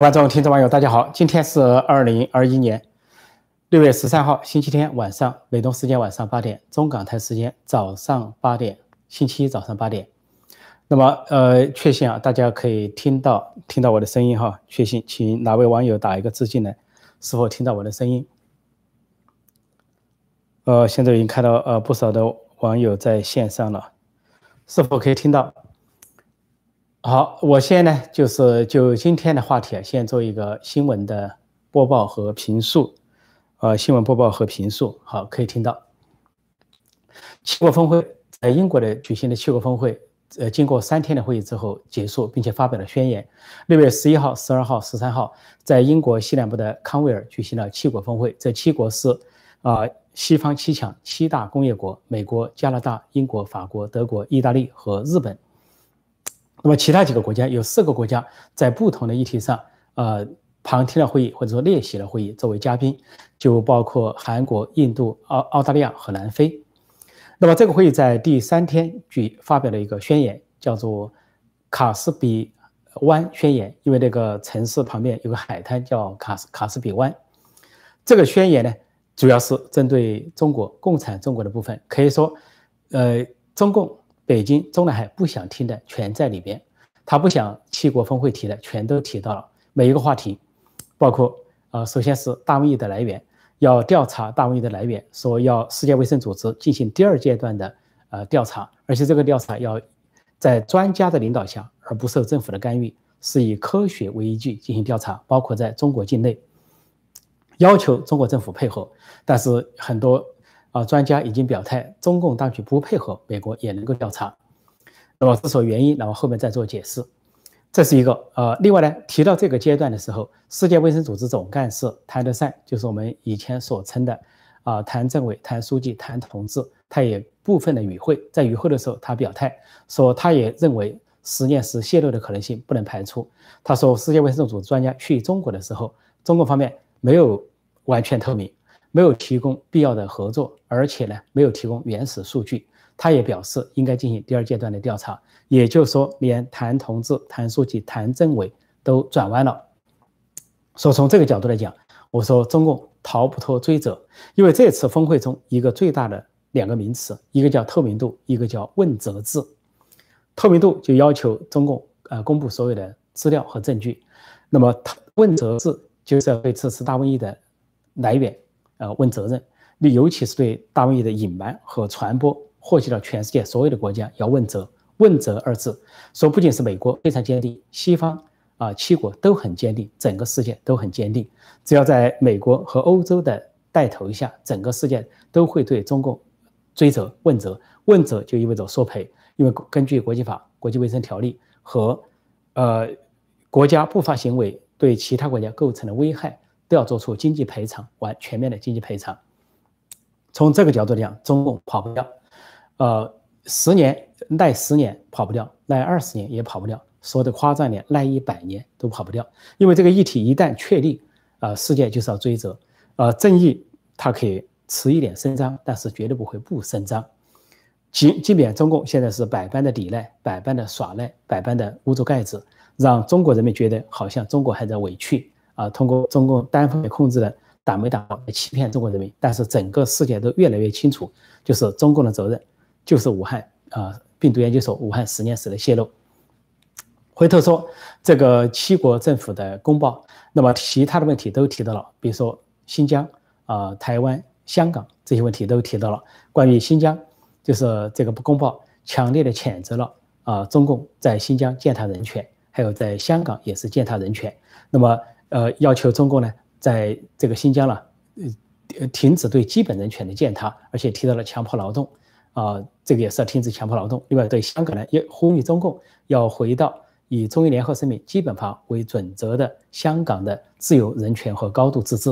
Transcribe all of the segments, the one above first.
观众、听众、网友，大家好！今天是二零二一年六月十三号，星期天晚上，美东时间晚上八点，中港台时间早上八点，星期一早上八点。那么，呃，确信啊，大家可以听到听到我的声音哈。确信，请哪位网友打一个字进来，是否听到我的声音？呃，现在已经看到呃不少的网友在线上了，是否可以听到？好，我先呢，就是就今天的话题啊，先做一个新闻的播报和评述，呃，新闻播报和评述。好，可以听到。七国峰会在英国的举行的七国峰会，呃，经过三天的会议之后结束，并且发表了宣言。六月十一号、十二号、十三号，在英国西南部的康威尔举行了七国峰会。这七国是啊，西方七强、七大工业国：美国、加拿大、英国、法国、德国、意大利和日本。那么其他几个国家有四个国家在不同的议题上，呃，旁听了会议或者说列席了会议作为嘉宾，就包括韩国、印度、澳澳大利亚和南非。那么这个会议在第三天举发表了一个宣言，叫做卡斯比湾宣言，因为那个城市旁边有个海滩叫卡斯卡斯比湾。这个宣言呢，主要是针对中国共产中国的部分，可以说，呃，中共。北京、中南海不想听的全在里边，他不想七国峰会提的全都提到了。每一个话题，包括呃，首先是大瘟疫的来源，要调查大瘟疫的来源，说要世界卫生组织进行第二阶段的呃调查，而且这个调查要在专家的领导下，而不受政府的干预，是以科学为依据进行调查，包括在中国境内，要求中国政府配合，但是很多。啊，专家已经表态，中共当局不配合，美国也能够调查。那么是所原因，那么后面再做解释。这是一个呃，另外呢，提到这个阶段的时候，世界卫生组织总干事谭德赛，就是我们以前所称的啊，谭政委、谭书记、谭同志，他也部分的与会，在与会的时候，他表态说，他也认为实验室泄露的可能性不能排除。他说，世界卫生组织专家去中国的时候，中国方面没有完全透明。没有提供必要的合作，而且呢，没有提供原始数据。他也表示应该进行第二阶段的调查，也就是说，连谭同志、谭书记、谭政委都转弯了。所以从这个角度来讲，我说中共逃不脱追责，因为这次峰会中一个最大的两个名词，一个叫透明度，一个叫问责制。透明度就要求中共呃公布所有的资料和证据，那么问责制就是要对这次大瘟疫的来源。呃，问责任，你尤其是对大瘟疫的隐瞒和传播，祸及到全世界所有的国家，要问责。问责二字，说不仅是美国非常坚定，西方啊七国都很坚定，整个世界都很坚定。只要在美国和欧洲的带头下，整个世界都会对中共追责问责。问责就意味着索赔，因为根据国际法、国际卫生条例和呃国家不法行为对其他国家构成的危害。都要做出经济赔偿，完全面的经济赔偿。从这个角度讲，中共跑不掉，呃，十年赖十年跑不掉，赖二十年也跑不掉，说的夸张点，赖一百年都跑不掉。因为这个议题一旦确立，啊，世界就是要追责，呃，正义它可以迟一点伸张，但是绝对不会不伸张。即即便中共现在是百般的抵赖，百般的耍赖，百般的捂住盖子，让中国人民觉得好像中国还在委屈。啊，通过中共单方面控制的打没打来欺骗中国人民，但是整个世界都越来越清楚，就是中共的责任，就是武汉啊病毒研究所武汉实验室的泄露。回头说这个七国政府的公报，那么其他的问题都提到了，比如说新疆啊、台湾、香港这些问题都提到了。关于新疆，就是这个公报强烈的谴责了啊中共在新疆践踏人权，还有在香港也是践踏人权。那么。呃，要求中共呢，在这个新疆了，呃，停止对基本人权的践踏，而且提到了强迫劳动，啊，这个也是要停止强迫劳动。另外，对香港呢，也呼吁中共要回到以中英联合声明、基本法为准则的香港的自由、人权和高度自治。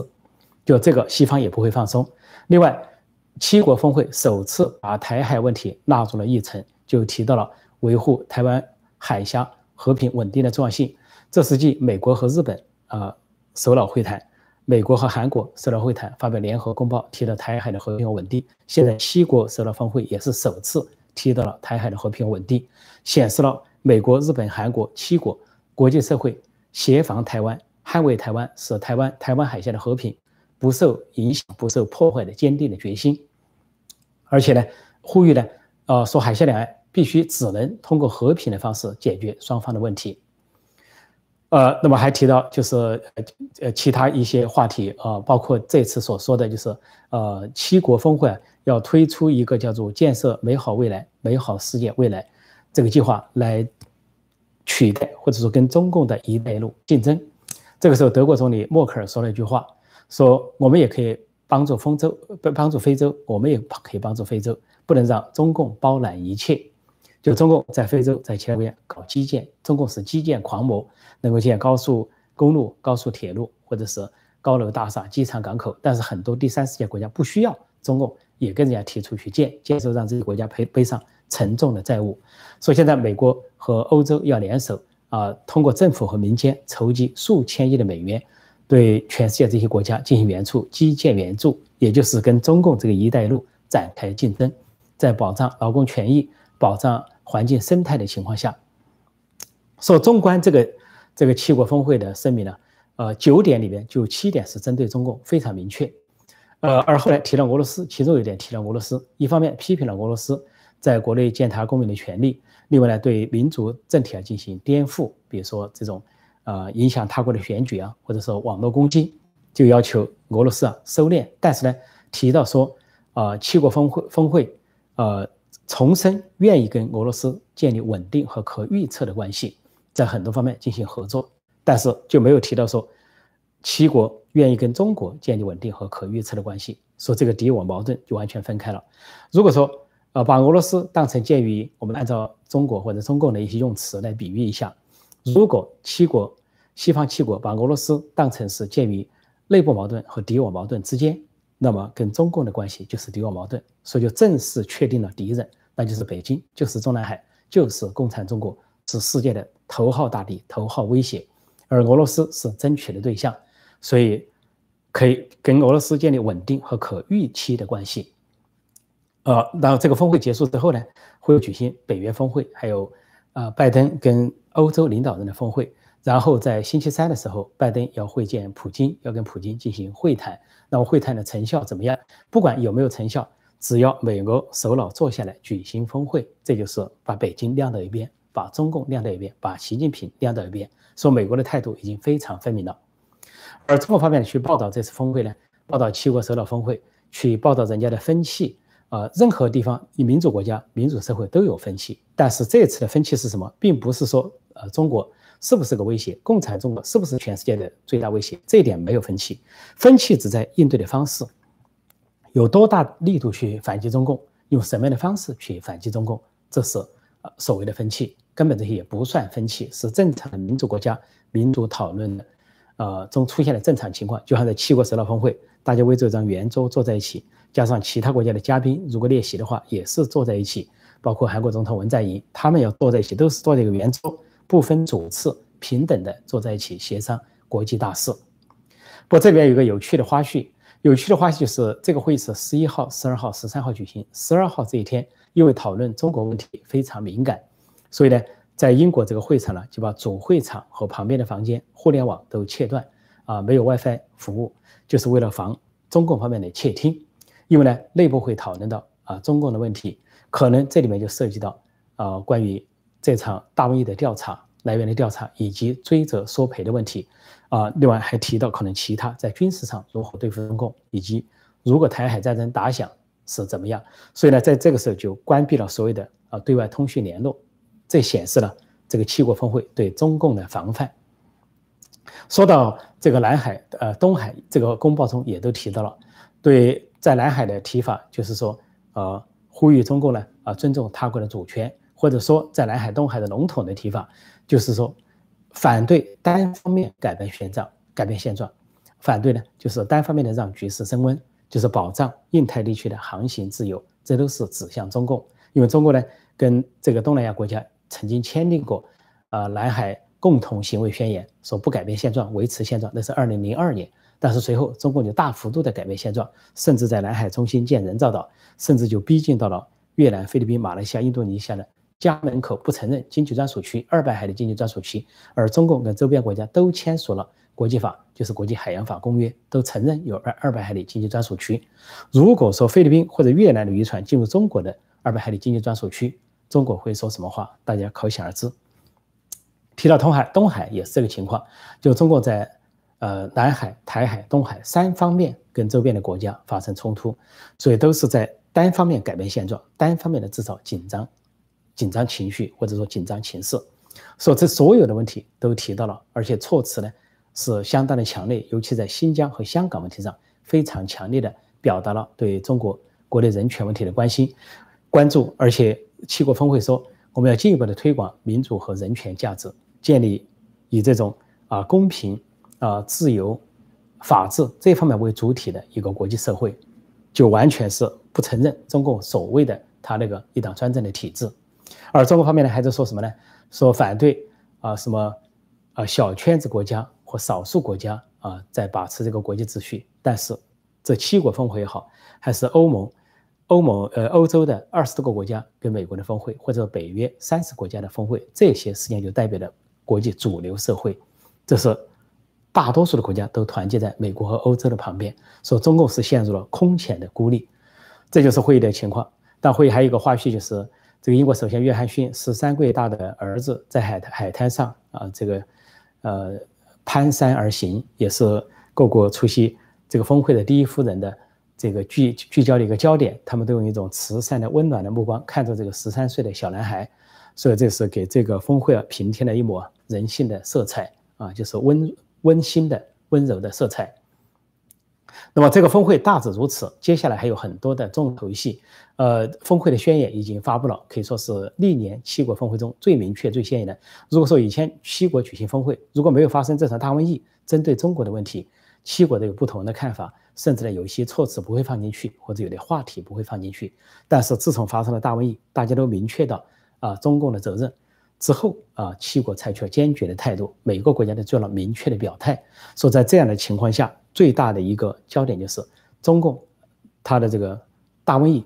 就这个，西方也不会放松。另外，七国峰会首次把台海问题纳入了议程，就提到了维护台湾海峡和平稳定的重要性。这实际美国和日本。啊，首脑会谈，美国和韩国首脑会谈发表联合公报，提到台海的和平和稳定。现在七国首脑峰会也是首次提到了台海的和平和稳定，显示了美国、日本、韩国七国国际社会协防台湾捍卫台湾，使台湾台湾海峡的和平不受影响、不受破坏的坚定的决心。而且呢，呼吁呢，呃，说海峡两岸必须只能通过和平的方式解决双方的问题。呃，那么还提到就是呃其他一些话题啊，包括这次所说的就是呃七国峰会要推出一个叫做建设美好未来、美好世界未来这个计划来取代或者说跟中共的一带一路竞争。这个时候，德国总理默克尔说了一句话，说我们也可以帮助非洲，帮帮助非洲，我们也可以帮助非洲，不能让中共包揽一切。就中共在非洲在其他国家搞基建，中共是基建狂魔。能够建高速公路、高速铁路，或者是高楼大厦、机场、港口，但是很多第三世界国家不需要中共也跟人家提出去建，建设让这些国家背背上沉重的债务。所以现在美国和欧洲要联手啊，通过政府和民间筹集数千亿的美元，对全世界这些国家进行援助、基建援助，也就是跟中共这个“一带一路”展开竞争，在保障劳工权益、保障环境生态的情况下，说纵观这个。这个七国峰会的声明呢，呃，九点里面就七点是针对中共，非常明确。呃，而后来提了俄罗斯，其中有一点提了俄罗斯，一方面批评了俄罗斯在国内践踏公民的权利，另外呢，对民族政体啊进行颠覆，比如说这种呃影响他国的选举啊，或者说网络攻击，就要求俄罗斯啊收敛。但是呢，提到说啊，七国峰会峰会，呃，重申愿意跟俄罗斯建立稳定和可预测的关系。在很多方面进行合作，但是就没有提到说七国愿意跟中国建立稳定和可预测的关系，说这个敌我矛盾就完全分开了。如果说呃把俄罗斯当成介于我们按照中国或者中共的一些用词来比喻一下，如果七国西方七国把俄罗斯当成是介于内部矛盾和敌我矛盾之间，那么跟中共的关系就是敌我矛盾，所以就正式确定了敌人，那就是北京，就是中南海，就是共产中国。是世界的头号大敌、头号威胁，而俄罗斯是争取的对象，所以可以跟俄罗斯建立稳定和可预期的关系。呃，然后这个峰会结束之后呢，会举行北约峰会，还有呃拜登跟欧洲领导人的峰会。然后在星期三的时候，拜登要会见普京，要跟普京进行会谈。那么会谈的成效怎么样？不管有没有成效，只要美俄首脑坐下来举行峰会，这就是把北京晾到一边。把中共晾到一边，把习近平晾到一边，说美国的态度已经非常分明了。而中国方面去报道这次峰会呢，报道七国首脑峰会，去报道人家的分歧。啊，任何地方民主国家、民主社会都有分歧，但是这次的分歧是什么？并不是说呃中国是不是个威胁，共产中国是不是全世界的最大威胁，这一点没有分歧。分歧只在应对的方式，有多大力度去反击中共，用什么样的方式去反击中共，这是呃所谓的分歧。根本这些也不算分歧，是正常的民主国家民主讨论的，呃中出现的正常情况。就像在七国首脑峰会，大家围着一张圆桌坐在一起，加上其他国家的嘉宾，如果列席的话，也是坐在一起。包括韩国总统文在寅，他们要坐在一起，都是坐在一个圆桌，不分主次，平等的坐在一起协商国际大事。不过这边有个有趣的花絮，有趣的花絮就是这个会议是十一号、十二号、十三号举行。十二号这一天，因为讨论中国问题非常敏感。所以呢，在英国这个会场呢，就把主会场和旁边的房间互联网都切断，啊，没有 WiFi 服务，就是为了防中共方面的窃听。因为呢，内部会讨论到啊中共的问题，可能这里面就涉及到啊关于这场大瘟疫的调查来源的调查，以及追责索赔的问题，啊，另外还提到可能其他在军事上如何对付中共，以及如果台海战争打响是怎么样。所以呢，在这个时候就关闭了所有的啊对外通讯联络。这显示了这个七国峰会对中共的防范。说到这个南海、呃东海，这个公报中也都提到了，对在南海的提法，就是说，呃，呼吁中共呢，啊，尊重他国的主权，或者说在南海、东海的笼统的提法，就是说，反对单方面改变现状、改变现状，反对呢，就是单方面的让局势升温，就是保障印太地区的航行自由，这都是指向中共，因为中国呢，跟这个东南亚国家。曾经签订过，呃，南海共同行为宣言，说不改变现状，维持现状，那是二零零二年。但是随后中共就大幅度的改变现状，甚至在南海中心建人造岛，甚至就逼近到了越南、菲律宾、马来西亚、印度尼西亚的家门口，不承认经济专属区、二百海的经济专属区。而中共跟周边国家都签署了国际法，就是国际海洋法公约，都承认有二二百海里经济专属区。如果说菲律宾或者越南的渔船进入中国的二百海里经济专属区，中国会说什么话？大家可想而知。提到东海，东海也是这个情况，就中国在呃南海、台海、东海三方面跟周边的国家发生冲突，所以都是在单方面改变现状，单方面的制造紧张、紧张情绪或者说紧张情势。说这所有的问题都提到了，而且措辞呢是相当的强烈，尤其在新疆和香港问题上非常强烈的表达了对中国国内人权问题的关心、关注，而且七国峰会说我们要进一步的推广民主和人权价值。建立以这种啊公平啊自由、法治这方面为主体的一个国际社会，就完全是不承认中共所谓的他那个一党专政的体制，而中国方面呢还在说什么呢？说反对啊什么啊小圈子国家或少数国家啊在把持这个国际秩序，但是这七国峰会也好，还是欧盟、欧盟呃欧洲的二十多个国家跟美国的峰会，或者北约三十国家的峰会，这些实际上就代表了。国际主流社会，这是大多数的国家都团结在美国和欧洲的旁边，说中共是陷入了空前的孤立，这就是会议的情况。但会议还有一个花絮，就是这个英国首相约翰逊十三个月大的儿子在海海滩上啊，这个呃攀山而行，也是各国出席这个峰会的第一夫人的这个聚聚焦的一个焦点。他们都用一种慈善的温暖的目光看着这个十三岁的小男孩，所以这是给这个峰会啊平添了一抹。人性的色彩啊，就是温温馨的、温柔的色彩。那么这个峰会大致如此，接下来还有很多的重头戏。呃，峰会的宣言已经发布了，可以说是历年七国峰会中最明确、最鲜艳的。如果说以前七国举行峰会，如果没有发生这场大瘟疫，针对中国的问题，七国都有不同的看法，甚至呢有一些措辞不会放进去，或者有的话题不会放进去。但是自从发生了大瘟疫，大家都明确到啊，中共的责任。之后啊，七国采取了坚决的态度，每个国家都做了明确的表态，说在这样的情况下，最大的一个焦点就是中共，它的这个大瘟疫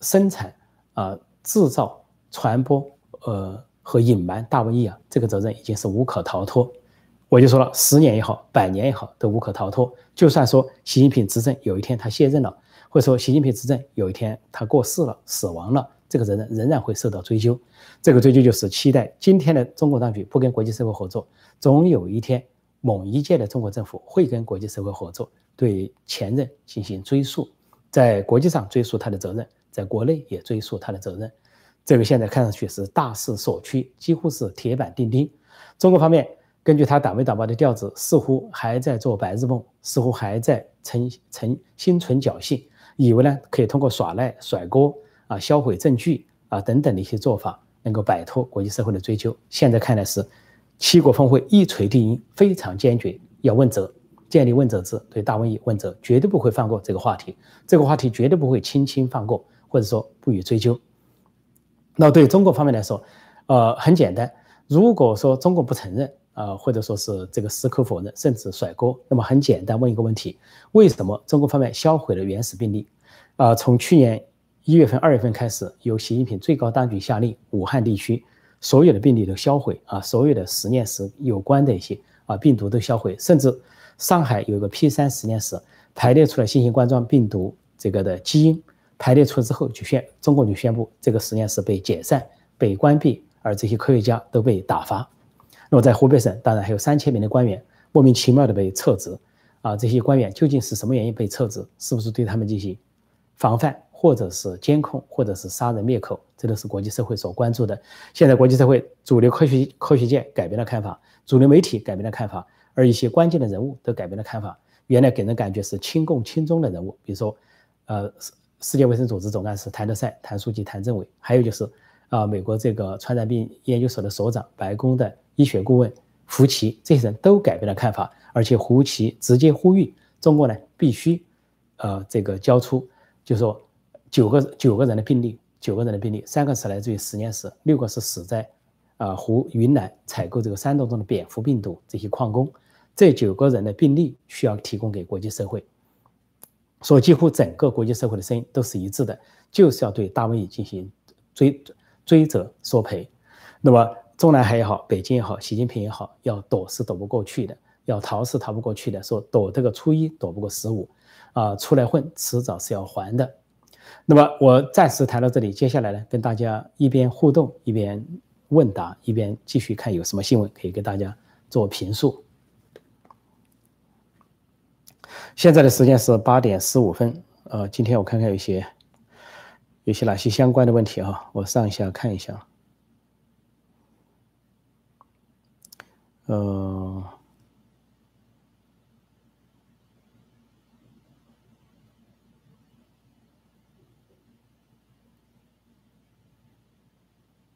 生产啊、制造、传播呃和隐瞒大瘟疫啊，这个责任已经是无可逃脱。我就说了，十年也好，百年也好，都无可逃脱。就算说习近平执政有一天他卸任了，或者说习近平执政有一天他过世了、死亡了。这个责任仍然会受到追究，这个追究就是期待今天的中国当局不跟国际社会合作，总有一天某一届的中国政府会跟国际社会合作，对前任进行追溯，在国际上追溯他的责任，在国内也追溯他的责任。这个现在看上去是大势所趋，几乎是铁板钉钉。中国方面根据他党媒党报的调子，似乎还在做白日梦，似乎还在存存心存侥幸，以为呢可以通过耍赖甩锅。啊，销毁证据啊，等等的一些做法，能够摆脱国际社会的追究。现在看来是七国峰会一锤定音，非常坚决要问责，建立问责制，对大瘟疫问责，绝对不会放过这个话题。这个话题绝对不会轻轻放过，或者说不予追究。那对中国方面来说，呃，很简单，如果说中国不承认啊，或者说是这个矢口否认，甚至甩锅，那么很简单，问一个问题：为什么中国方面销毁了原始病例？啊，从去年。一月份、二月份开始，由习近平最高当局下令，武汉地区所有的病例都销毁啊，所有的实验室有关的一些啊病毒都销毁，甚至上海有一个 P 三实验室排列出了新型冠状病毒这个的基因，排列出之后就宣中共就宣布这个实验室被解散、被关闭，而这些科学家都被打发。那么在湖北省，当然还有三千名的官员莫名其妙的被撤职啊，这些官员究竟是什么原因被撤职？是不是对他们进行防范？或者是监控，或者是杀人灭口，这都是国际社会所关注的。现在国际社会主流科学科学界改变了看法，主流媒体改变了看法，而一些关键的人物都改变了看法。原来给人感觉是亲共亲中的人物，比如说，呃，世世界卫生组织总干事谭德赛、谭书记、谭政委，还有就是啊，美国这个传染病研究所的所长、白宫的医学顾问胡奇，这些人都改变了看法，而且胡奇直接呼吁中国呢必须，呃，这个交出，就说。九个九个人的病例，九个人的病例，三个是来自于实验室，六个是死在啊湖云南采购这个山洞中的蝙蝠病毒这些矿工。这九个人的病例需要提供给国际社会，所以几乎整个国际社会的声音都是一致的，就是要对大瘟疫进行追追责索赔。那么中南海也好，北京也好，习近平也好，要躲是躲不过去的。要逃是逃不过去的，说躲这个初一躲不过十五，啊，出来混迟早是要还的。那么我暂时谈到这里，接下来呢，跟大家一边互动一边问答，一边继续看有什么新闻可以给大家做评述。现在的时间是八点十五分，呃，今天我看看有些有些哪些相关的问题啊，我上一下看一下，呃。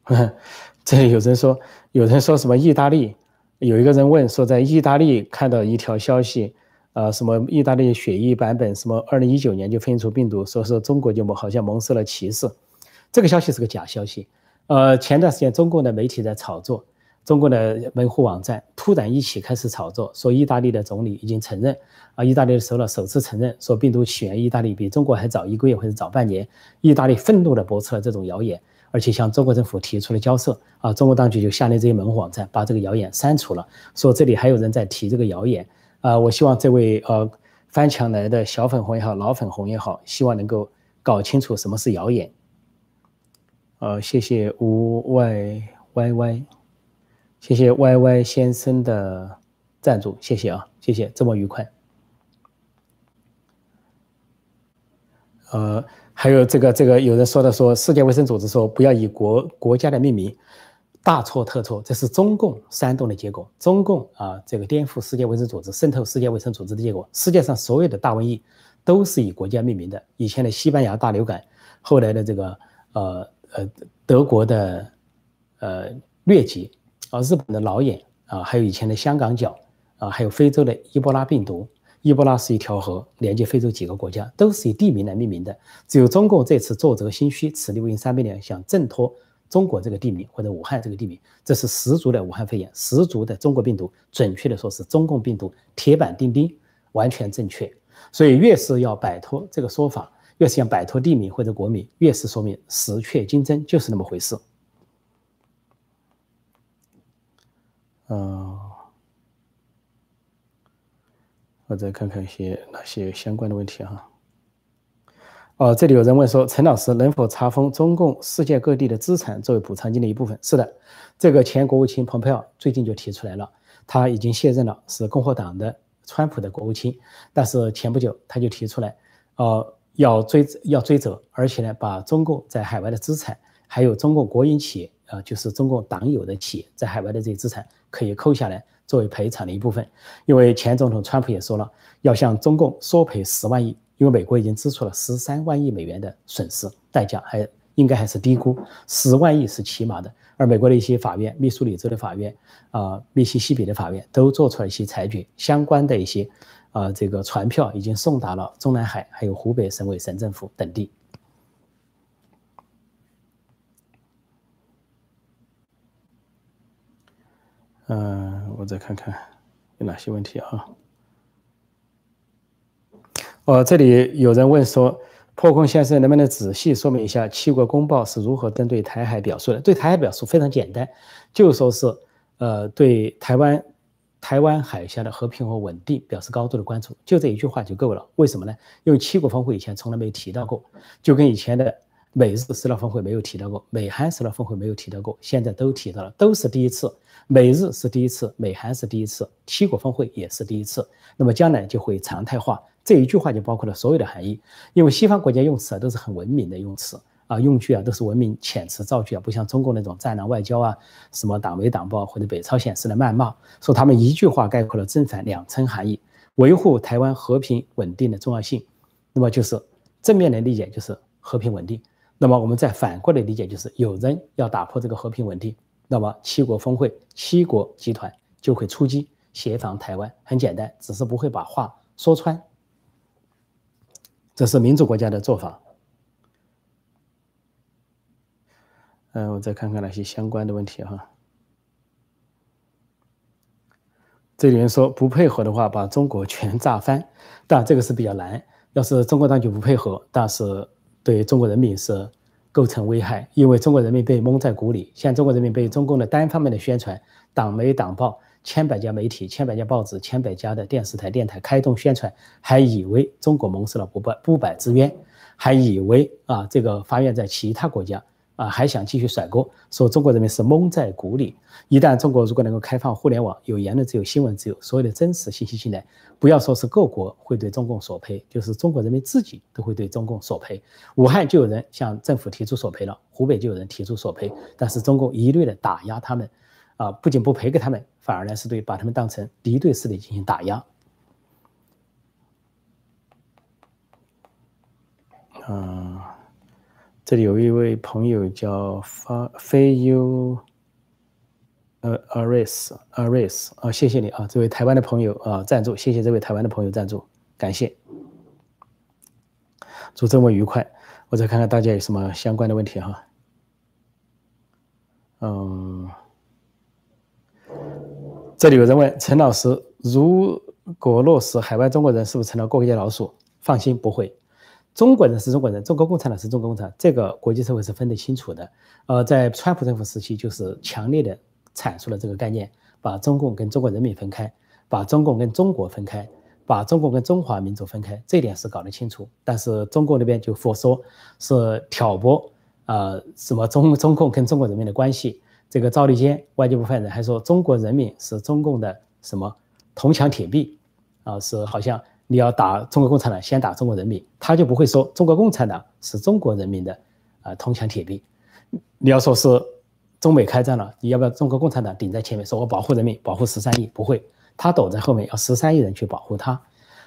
这里有人说，有人说什么意大利？有一个人问说，在意大利看到一条消息，呃，什么意大利血液版本，什么二零一九年就分出病毒，说是中国就蒙好像蒙受了歧视。这个消息是个假消息。呃，前段时间中共的媒体在炒作，中国的门户网站突然一起开始炒作，说意大利的总理已经承认，啊，意大利的首脑首次承认，说病毒起源意大利比中国还早一个月或者早半年。意大利愤怒地驳斥了这种谣言。而且向中国政府提出了交涉啊，中国当局就下令这些门户网站把这个谣言删除了，说这里还有人在提这个谣言啊。我希望这位呃翻墙来的小粉红也好，老粉红也好，希望能够搞清楚什么是谣言。呃，谢谢无 y y y，谢谢 y y 先生的赞助，谢谢啊，谢谢，这么愉快。呃。还有这个这个，有人说的说，世界卫生组织说不要以国国家的命名，大错特错，这是中共煽动的结果。中共啊，这个颠覆世界卫生组织、渗透世界卫生组织的结果。世界上所有的大瘟疫都是以国家命名的。以前的西班牙大流感，后来的这个呃呃德国的呃疟疾啊，日本的脑炎啊，还有以前的香港脚啊，还有非洲的伊波拉病毒。伊波拉是一条河，连接非洲几个国家，都是以地名来命名的。只有中共这次做这心虚，此地无银三百两，想挣脱中国这个地名或者武汉这个地名，这是十足的武汉肺炎，十足的中国病毒。准确的说是中共病毒，铁板钉钉，完全正确。所以越是要摆脱这个说法，越是想摆脱地名或者国名，越是说明实确金真就是那么回事。嗯。我再看看一些哪些相关的问题哈。哦，这里有人问说，陈老师能否查封中共世界各地的资产作为补偿金的一部分？是的，这个前国务卿蓬佩奥最近就提出来了，他已经卸任了，是共和党的川普的国务卿，但是前不久他就提出来，呃，要追要追责，而且呢，把中共在海外的资产，还有中共国营企业，呃，就是中共党有的企业在海外的这些资产，可以扣下来。作为赔偿的一部分，因为前总统川普也说了，要向中共索赔十万亿，因为美国已经支出了十三万亿美元的损失代价，还应该还是低估，十万亿是起码的。而美国的一些法院，密苏里州的法院，啊，密西西比的法院都做出了一些裁决，相关的一些，啊，这个传票已经送达了中南海，还有湖北省委省政府等地。嗯，我再看看有哪些问题啊？哦，这里有人问说，破空先生能不能仔细说明一下七国公报是如何针对台海表述的？对台海表述非常简单，就说是呃对台湾台湾海峡的和平和稳定表示高度的关注，就这一句话就够了。为什么呢？因为七国峰会以前从来没提到过，就跟以前的美日斯诺峰会没有提到过，美韩斯诺峰会没有提到过，现在都提到了，都是第一次。美日是第一次，美韩是第一次，七国峰会也是第一次。那么将来就会常态化。这一句话就包括了所有的含义。因为西方国家用词啊都是很文明的用词啊，用句啊都是文明遣词造句啊，不像中国那种战狼外交啊，什么党媒党报或者北朝鲜式的谩骂，说他们一句话概括了正反两层含义，维护台湾和平稳定的重要性。那么就是正面的理解就是和平稳定，那么我们再反过来理解就是有人要打破这个和平稳定。那么七国峰会，七国集团就会出击协防台湾，很简单，只是不会把话说穿。这是民主国家的做法。嗯，我再看看那些相关的问题哈。这里面说不配合的话，把中国全炸翻，但这个是比较难。要是中国当局不配合，但是对中国人民是。构成危害，因为中国人民被蒙在鼓里。现在中国人民被中共的单方面的宣传、党媒党报千百家媒体、千百家报纸、千百家的电视台、电台开动宣传，还以为中国蒙受了不白不白之冤，还以为啊这个发源在其他国家。啊，还想继续甩锅，说中国人民是蒙在鼓里。一旦中国如果能够开放互联网，有言论自由、新闻自由，所有的真实信息进来，不要说是各国会对中共索赔，就是中国人民自己都会对中共索赔。武汉就有人向政府提出索赔了，湖北就有人提出索赔，但是中共一律的打压他们，啊，不仅不赔给他们，反而呢是对把他们当成敌对势力进行打压。嗯。这里有一位朋友叫发飞 u 呃 Aris Aris 啊，谢谢你啊，这位台湾的朋友啊赞助，谢谢这位台湾的朋友赞助，感谢。祝周末愉快，我再看看大家有什么相关的问题哈。嗯，这里有人问陈老师，如果落实海外中国人是不是成了过街老鼠？放心，不会。中国人是中国人，中国共产党是中国共产党，这个国际社会是分得清楚的。呃，在川普政府时期，就是强烈的阐述了这个概念，把中共跟中国人民分开，把中共跟中国分开，把中共跟中华民族分开，这点是搞得清楚。但是中国那边就佛说是挑拨，呃，什么中中共跟中国人民的关系。这个赵立坚外交部发言人还说，中国人民是中共的什么铜墙铁壁，啊，是好像。你要打中国共产党，先打中国人民，他就不会说中国共产党是中国人民的啊铜墙铁壁。你要说是中美开战了，你要不要中国共产党顶在前面，说我保护人民，保护十三亿？不会，他躲在后面，要十三亿人去保护他。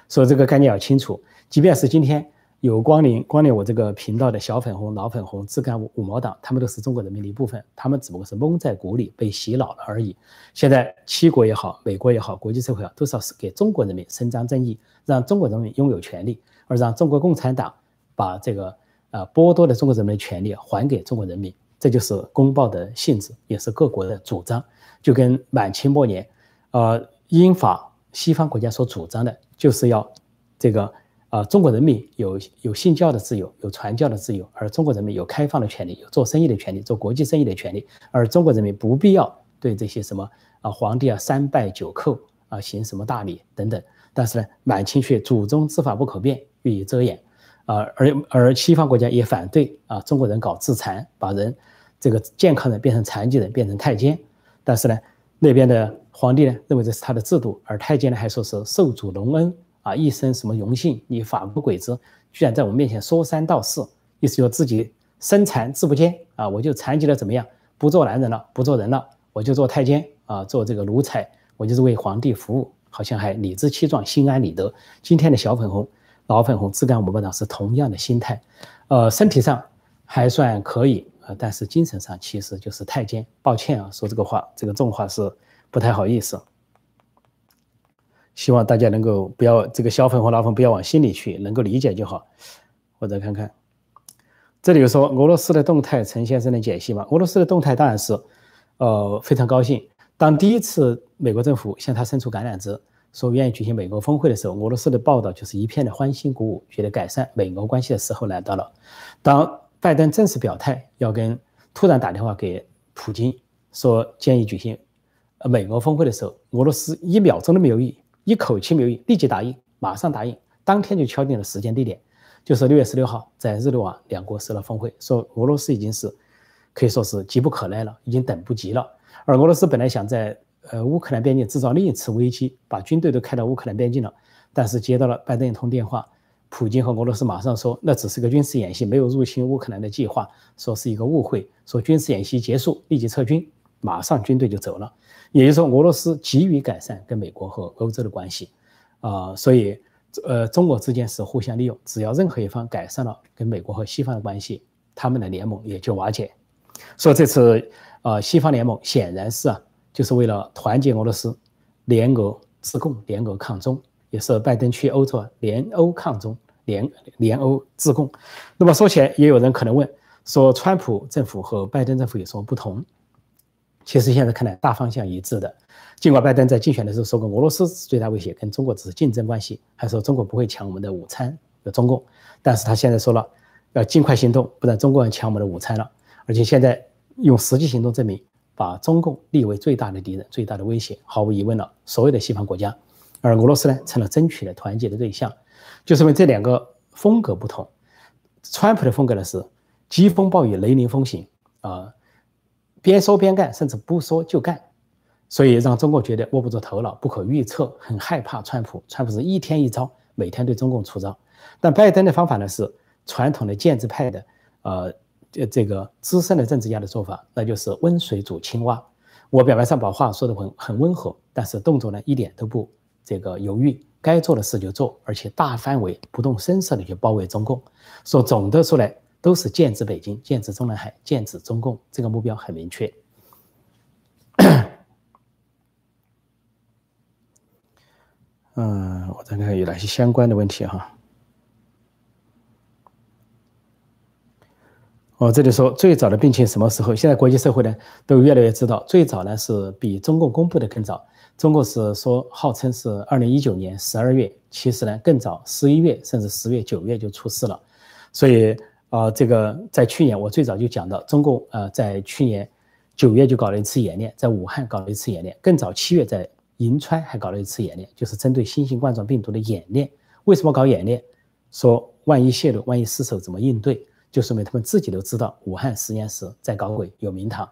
所以这个概念要清楚。即便是今天。有光临光临我这个频道的小粉红、老粉红、自干五五毛党，他们都是中国人民的一部分，他们只不过是蒙在鼓里被洗脑了而已。现在七国也好，美国也好，国际社会啊，都是要给中国人民伸张正义，让中国人民拥有权利，而让中国共产党把这个呃剥夺的中国人民的权利还给中国人民。这就是公报的性质，也是各国的主张。就跟满清末年，呃，英法西方国家所主张的，就是要这个。啊，中国人民有有信教的自由，有传教的自由，而中国人民有开放的权利，有做生意的权利，做国际生意的权利，而中国人民不必要对这些什么啊皇帝啊三拜九叩啊行什么大礼等等。但是呢，满清却祖宗之法不可变，予以遮掩啊，而而西方国家也反对啊中国人搞自残，把人这个健康人变成残疾人，变成太监。但是呢，那边的皇帝呢认为这是他的制度，而太监呢还说是受主隆恩。啊，一生什么荣幸？你法不轨之，居然在我们面前说三道四，意思就自己身残志不坚啊！我就残疾了怎么样？不做男人了，不做人了，我就做太监啊，做这个奴才，我就是为皇帝服务，好像还理直气壮，心安理得。今天的小粉红、老粉红、自干五班长是同样的心态，呃，身体上还算可以啊，但是精神上其实就是太监。抱歉啊，说这个话，这个重话是不太好意思。希望大家能够不要这个小粉和老粉不要往心里去，能够理解就好。我再看看，这里有说俄罗斯的动态，陈先生的解析吗？俄罗斯的动态当然是，呃，非常高兴。当第一次美国政府向他伸出橄榄枝，说愿意举行美国峰会的时候，俄罗斯的报道就是一片的欢欣鼓舞，觉得改善美俄关系的时候来到了。当拜登正式表态要跟突然打电话给普京说建议举行呃美俄峰会的时候，俄罗斯一秒钟都没有意。一口气没有立即答应，马上答应，当天就敲定了时间地点，就是六月十六号在日内瓦两国设了峰会，说俄罗斯已经是可以说是急不可耐了，已经等不及了。而俄罗斯本来想在呃乌克兰边境制造另一次危机，把军队都开到乌克兰边境了，但是接到了拜登一通电话，普京和俄罗斯马上说那只是个军事演习，没有入侵乌克兰的计划，说是一个误会，说军事演习结束立即撤军，马上军队就走了。也就是说，俄罗斯急于改善跟美国和欧洲的关系，啊，所以，呃，中国之间是互相利用，只要任何一方改善了跟美国和西方的关系，他们的联盟也就瓦解。所以这次，呃，西方联盟显然是啊，就是为了团结俄罗斯，联俄自共，联俄抗中，也是拜登去欧洲联欧抗中，联联欧自共。那么说起来，也有人可能问，说川普政府和拜登政府有什么不同？其实现在看来，大方向一致的。尽管拜登在竞选的时候说过俄罗斯是最大威胁，跟中国只是竞争关系，还说中国不会抢我们的午餐，有中共。但是他现在说了，要尽快行动，不然中国人抢我们的午餐了。而且现在用实际行动证明，把中共立为最大的敌人、最大的威胁。毫无疑问了，所有的西方国家，而俄罗斯呢，成了争取的团结的对象，就是因为这两个风格不同。川普的风格呢是疾风暴雨、雷厉风行啊，边说边干，甚至不说就干，所以让中国觉得摸不着头脑、不可预测，很害怕川普。川普是一天一招，每天对中共出招。但拜登的方法呢是传统的建制派的，呃。这这个资深的政治家的做法，那就是温水煮青蛙。我表面上把话说的很很温和，但是动作呢一点都不这个犹豫，该做的事就做，而且大范围不动声色的去包围中共。说总的说来，都是建指北京，建指中南海，建指中共，这个目标很明确。嗯，我再看看有哪些相关的问题哈。我这里说最早的病情什么时候？现在国际社会呢都越来越知道，最早呢是比中共公布的更早。中共是说号称是二零一九年十二月，其实呢更早，十一月甚至十月、九月就出事了。所以啊，这个在去年我最早就讲到，中共呃在去年九月就搞了一次演练，在武汉搞了一次演练，更早七月在银川还搞了一次演练，就是针对新型冠状病毒的演练。为什么搞演练？说万一泄露，万一失手怎么应对？就说明他们自己都知道武汉实验室在搞鬼，有名堂。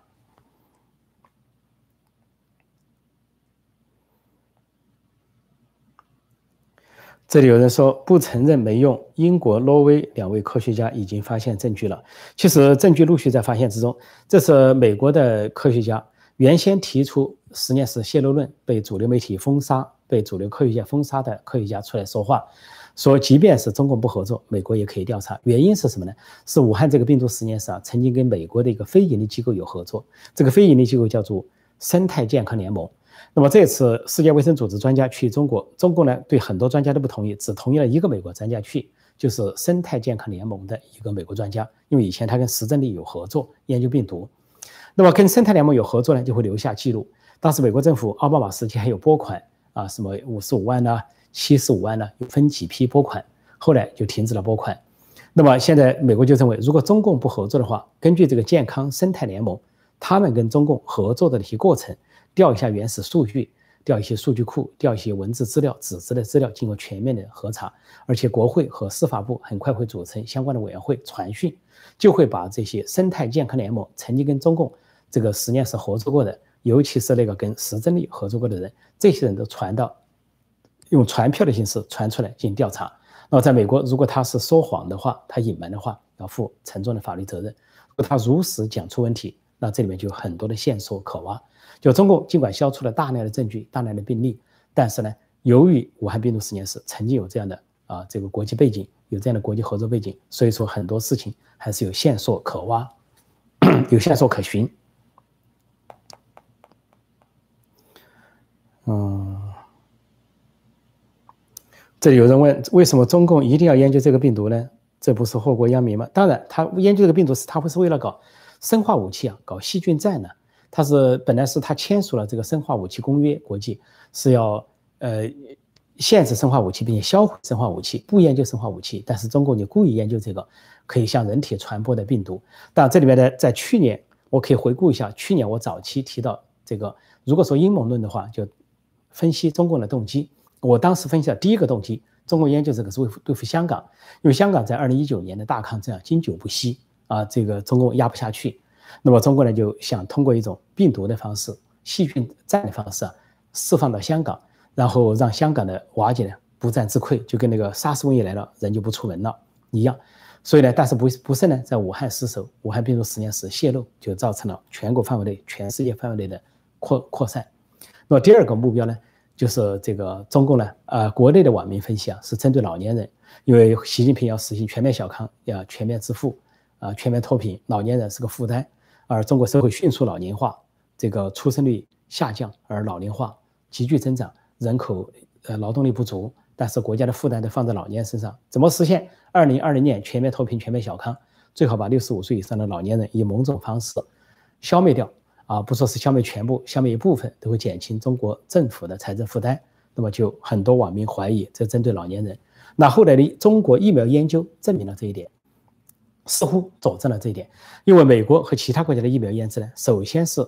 这里有人说不承认没用，英国、挪威两位科学家已经发现证据了。其实证据陆续在发现之中。这是美国的科学家原先提出实验室泄露论，被主流媒体封杀，被主流科学界封杀的科学家出来说话。说，即便是中共不合作，美国也可以调查。原因是什么呢？是武汉这个病毒实验室啊，曾经跟美国的一个非盈利机构有合作。这个非盈利机构叫做生态健康联盟。那么这次世界卫生组织专家去中国，中共呢对很多专家都不同意，只同意了一个美国专家去，就是生态健康联盟的一个美国专家。因为以前他跟石正丽有合作研究病毒，那么跟生态联盟有合作呢，就会留下记录。当时美国政府奥巴马时期还有拨款啊，什么五十五万呢？七十五万呢，又分几批拨款，后来就停止了拨款。那么现在美国就认为，如果中共不合作的话，根据这个健康生态联盟，他们跟中共合作的那些过程，调一下原始数据，调一些数据库，调一些文字资料、纸质的资料，经过全面的核查，而且国会和司法部很快会组成相关的委员会传讯，就会把这些生态健康联盟曾经跟中共这个实验室合作过的，尤其是那个跟石正丽合作过的人，这些人都传到。用传票的形式传出来进行调查。那么，在美国，如果他是说谎的话，他隐瞒的话，要负沉重的法律责任；如果他如实讲出问题，那这里面就有很多的线索可挖。就中共尽管消除了大量的证据、大量的病例，但是呢，由于武汉病毒实验室曾经有这样的啊这个国际背景，有这样的国际合作背景，所以说很多事情还是有线索可挖，有线索可循。嗯。这里有人问，为什么中共一定要研究这个病毒呢？这不是祸国殃民吗？当然，他研究这个病毒是他不是为了搞生化武器啊，搞细菌战呢？他是本来是他签署了这个生化武器公约，国际是要呃限制生化武器，并且销毁生化武器，不研究生化武器。但是中共就故意研究这个可以向人体传播的病毒。但这里面呢，在去年我可以回顾一下，去年我早期提到这个，如果说阴谋论的话，就分析中共的动机。我当时分析的第一个动机，中国研究这个是为对付香港，因为香港在二零一九年的大抗战经久不息啊，这个中共压不下去，那么中国呢就想通过一种病毒的方式、细菌战的方式啊，释放到香港，然后让香港的瓦解呢不战自溃，就跟那个沙士瘟疫来了人就不出门了一样。所以呢，但是不不慎呢，在武汉失守，武汉病毒实验室泄露，就造成了全国范围内、全世界范围内的扩扩散。那么第二个目标呢？就是这个中共呢，呃，国内的网民分析啊，是针对老年人，因为习近平要实行全面小康，要全面致富，啊，全面脱贫，老年人是个负担，而中国社会迅速老龄化，这个出生率下降，而老龄化急剧增长，人口呃劳动力不足，但是国家的负担都放在老年人身上，怎么实现二零二零年全面脱贫、全面小康？最好把六十五岁以上的老年人以某种方式消灭掉。啊，不说是消灭全部，消灭一部分都会减轻中国政府的财政负担。那么就很多网民怀疑这针对老年人。那后来的中国疫苗研究证明了这一点，似乎佐证了这一点。因为美国和其他国家的疫苗研制呢，首先是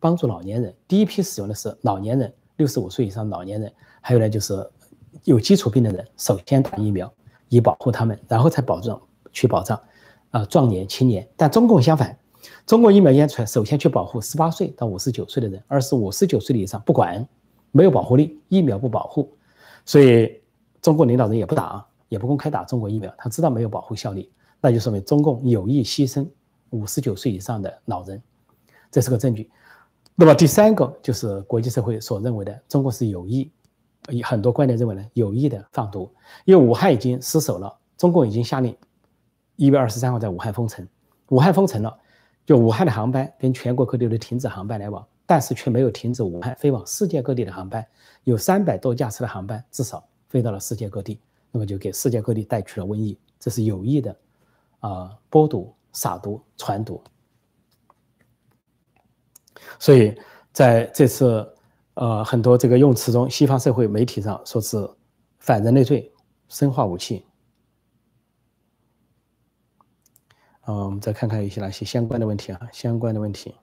帮助老年人。第一批使用的是老年人，六十五岁以上老年人，还有呢就是有基础病的人，首先打疫苗以保护他们，然后才保障去保障啊壮年、青年。但中共相反，中国疫苗研出来，首先去保护十八岁到五十九岁的人，而是五十九岁以上不管，没有保护力，疫苗不保护，所以中国领导人也不打，也不公开打中国疫苗，他知道没有保护效力。那就说明中共有意牺牲五十九岁以上的老人，这是个证据。那么第三个就是国际社会所认为的，中国是有意，很多观点认为呢有意的放毒，因为武汉已经失守了，中共已经下令一月二十三号在武汉封城，武汉封城了，就武汉的航班跟全国各地都停止航班来往，但是却没有停止武汉飞往世界各地的航班，有三百多架次的航班至少飞到了世界各地，那么就给世界各地带去了瘟疫，这是有意的。啊，播毒、撒毒、传毒，所以在这次呃很多这个用词中，西方社会媒体上说是反人类罪、生化武器。嗯，我们再看看一些哪些相关的问题啊，相关的问题。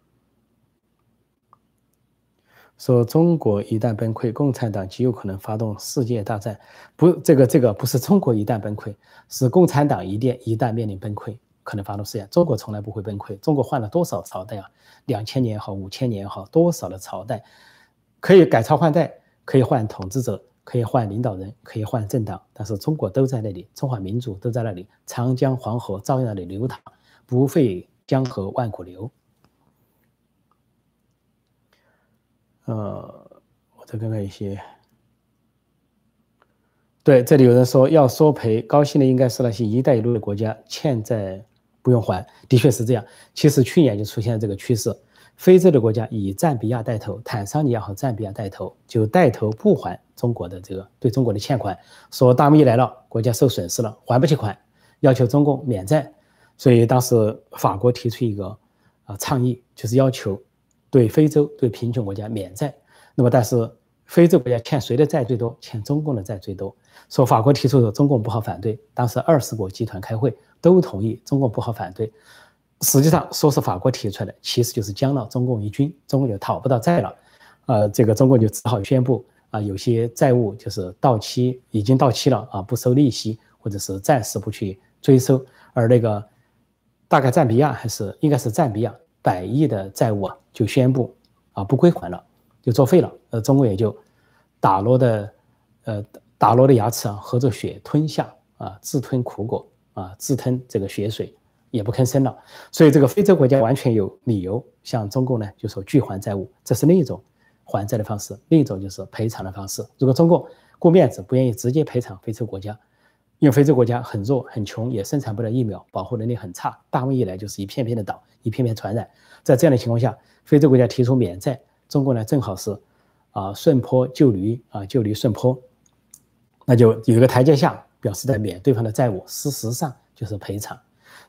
说中国一旦崩溃，共产党极有可能发动世界大战。不，这个这个不是中国一旦崩溃，是共产党一旦一旦面临崩溃，可能发动世界。中国从来不会崩溃。中国换了多少朝代啊？两千年也好，五千年也好，多少的朝代，可以改朝换代，可以换统治者，可以换领导人，可以换政党，但是中国都在那里，中华民族都在那里，长江黄河照样那里流淌，不废江河万古流。呃，我再看看一些。对，这里有人说要索赔，高兴的应该是那些“一带一路”的国家，欠债不用还，的确是这样。其实去年就出现了这个趋势，非洲的国家以赞比亚带头，坦桑尼亚和赞比亚带头，就带头不还中国的这个对中国的欠款，说大瘟疫来了，国家受损失了，还不起款，要求中共免债。所以当时法国提出一个啊倡议，就是要求。对非洲、对贫穷国家免债，那么但是非洲国家欠谁的债最多？欠中共的债最多。说法国提出的，中共不好反对。当时二十国集团开会都同意，中共不好反对。实际上说是法国提出来的，其实就是将了中共一军，中共就讨不到债了。呃，这个中共就只好宣布啊，有些债务就是到期已经到期了啊，不收利息，或者是暂时不去追收。而那个大概赞比亚还是应该是赞比亚。百亿的债务啊，就宣布啊不归还了，就作废了。呃，中国也就打落的，呃打落的牙齿啊，合着血吞下啊，自吞苦果啊，自吞这个血水，也不吭声了。所以这个非洲国家完全有理由向中共呢，就说拒还债务，这是另一种还债的方式，另一种就是赔偿的方式。如果中共顾面子，不愿意直接赔偿非洲国家，因为非洲国家很弱很穷，也生产不了疫苗，保护能力很差，大瘟疫来就是一片片的倒。一片片传染，在这样的情况下，非洲国家提出免债，中国呢正好是啊顺坡就驴啊就驴顺坡，那就有一个台阶下，表示在免对方的债务，事实上就是赔偿。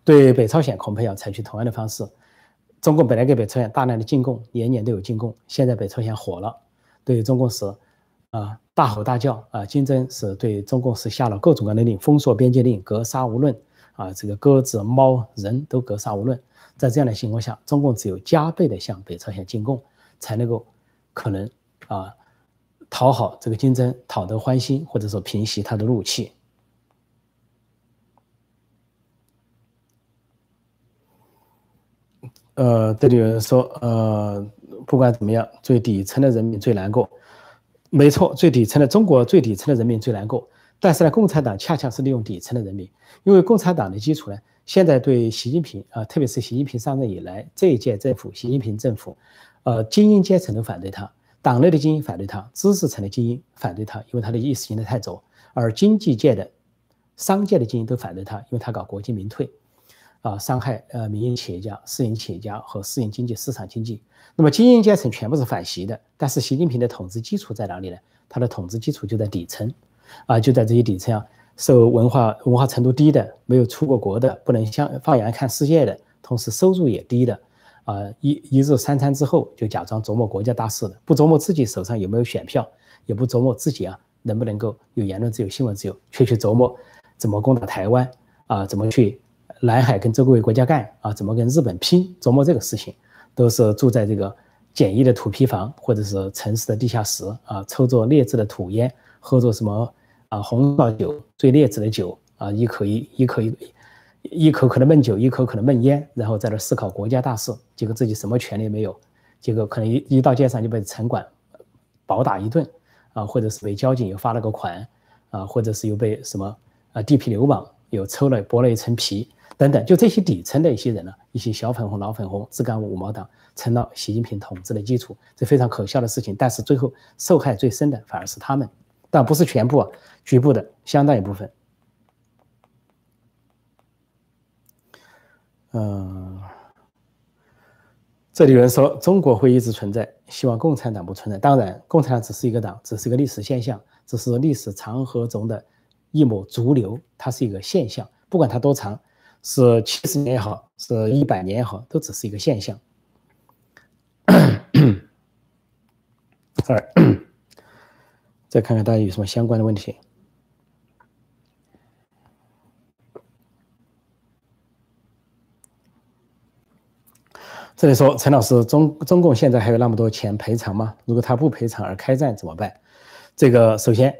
对北朝鲜恐怕要采取同样的方式。中共本来给北朝鲜大量的进贡，年年都有进贡，现在北朝鲜火了，对中共是啊大吼大叫啊，金正是对中共是下了各种各样的令，封锁边界令，格杀无论啊，这个鸽子、猫、人都格杀无论。在这样的情况下，中共只有加倍的向北朝鲜进贡，才能够可能啊讨好这个金正，讨得欢心，或者说平息他的怒气。呃，这里有人说，呃，不管怎么样，最底层的人民最难过。没错，最底层的中国最底层的人民最难过。但是呢，共产党恰恰是利用底层的人民，因为共产党的基础呢。现在对习近平啊，特别是习近平上任以来这一届政府，习近平政府，呃，精英阶层都反对他，党内的精英反对他，知识层的精英反对他，因为他的意识形态太左；而经济界的、商界的精英都反对他，因为他搞国进民退，啊，伤害呃民营企业家、私营企业家和私营经济、市场经济。那么精英阶层全部是反习的，但是习近平的统治基础在哪里呢？他的统治基础就在底层，啊，就在这些底层啊。受文化文化程度低的，没有出过国的，不能像放眼看世界的，同时收入也低的，啊，一一日三餐之后就假装琢磨国家大事的，不琢磨自己手上有没有选票，也不琢磨自己啊能不能够有言论自由、新闻自由，却去琢磨怎么攻打台湾啊，怎么去南海跟周围国家干啊，怎么跟日本拼，琢磨这个事情，都是住在这个简易的土坯房，或者是城市的地下室啊，抽着劣质的土烟，喝着什么啊红烧酒，最劣质的酒啊，一口一一口一一口可能闷酒，一口可能闷烟，然后在那思考国家大事，结果自己什么权利没有，结果可能一一到街上就被城管暴打一顿啊，或者是被交警又发了个款啊，或者是又被什么啊地痞流氓又抽了剥了一层皮。等等，就这些底层的一些人呢，一些小粉红、老粉红、自干五毛党，成了习近平统治的基础，这非常可笑的事情。但是最后受害最深的反而是他们，但不是全部，啊，局部的相当一部分。嗯，这里有人说中国会一直存在，希望共产党不存在。当然，共产党只是一个党，只是一个历史现象，只是历史长河中的一抹浊流，它是一个现象，不管它多长。是七十年也好，是一百年也好，都只是一个现象。二，再看看大家有什么相关的问题。这里说陈老师，中中共现在还有那么多钱赔偿吗？如果他不赔偿而开战怎么办？这个首先，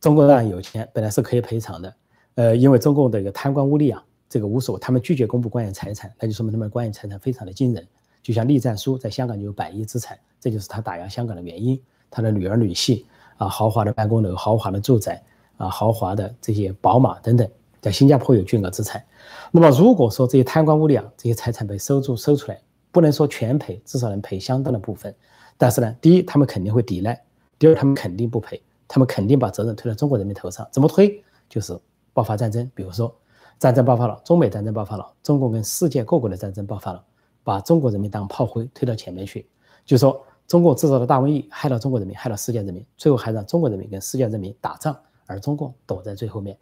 中国当然有钱，本来是可以赔偿的。呃，因为中共的一个贪官污吏啊。这个无所谓，他们拒绝公布官员财产，那就说明他们官员财产非常的惊人。就像栗战书在香港就有百亿资产，这就是他打压香港的原因。他的女儿女婿啊，豪华的办公楼、豪华的住宅啊、豪华的这些宝马等等，在新加坡有巨额资产。那么如果说这些贪官污吏啊，这些财产被收住收出来，不能说全赔，至少能赔相当的部分。但是呢，第一，他们肯定会抵赖；第二，他们肯定不赔，他们肯定把责任推到中国人民头上。怎么推？就是爆发战争，比如说。战争爆发了，中美战争爆发了，中共跟世界各国的战争爆发了，把中国人民当炮灰推到前面去，就说中共制造的大瘟疫害了中国人民，害了世界人民，最后还让中国人民跟世界人民打仗，而中共躲在最后面，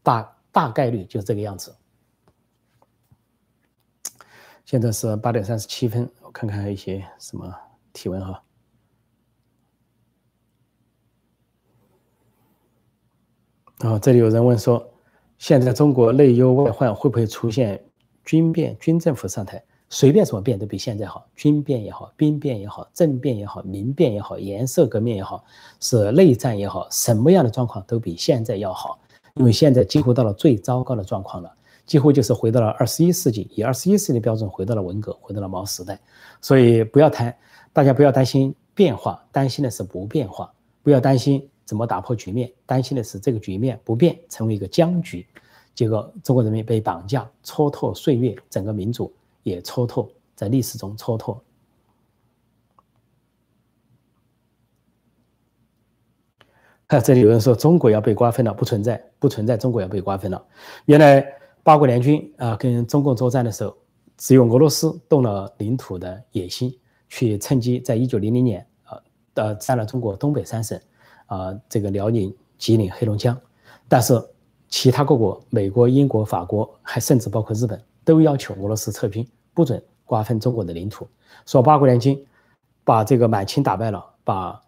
大大概率就是这个样子。现在是八点三十七分，我看看还有一些什么提问哈。啊，这里有人问说。现在中国内忧外患，会不会出现军变、军政府上台？随便什么变都比现在好，军变也好，兵变也好，政变也好，民变也好，颜色革命也好，是内战也好，什么样的状况都比现在要好。因为现在几乎到了最糟糕的状况了，几乎就是回到了二十一世纪，以二十一世纪的标准回到了文革，回到了毛时代。所以不要谈，大家不要担心变化，担心的是不变化，不要担心。怎么打破局面？担心的是这个局面不变，成为一个僵局，结果中国人民被绑架，蹉跎岁月，整个民族也蹉跎，在历史中蹉跎。看这里有人说中国要被瓜分了，不存在，不存在中国要被瓜分了。原来八国联军啊跟中共作战的时候，只有俄罗斯动了领土的野心，去趁机在一九零零年啊呃占了中国东北三省。啊，这个辽宁、吉林、黑龙江，但是其他各国，美国、英国、法国，还甚至包括日本，都要求俄罗斯撤兵，不准瓜分中国的领土。说八国联军把这个满清打败了，把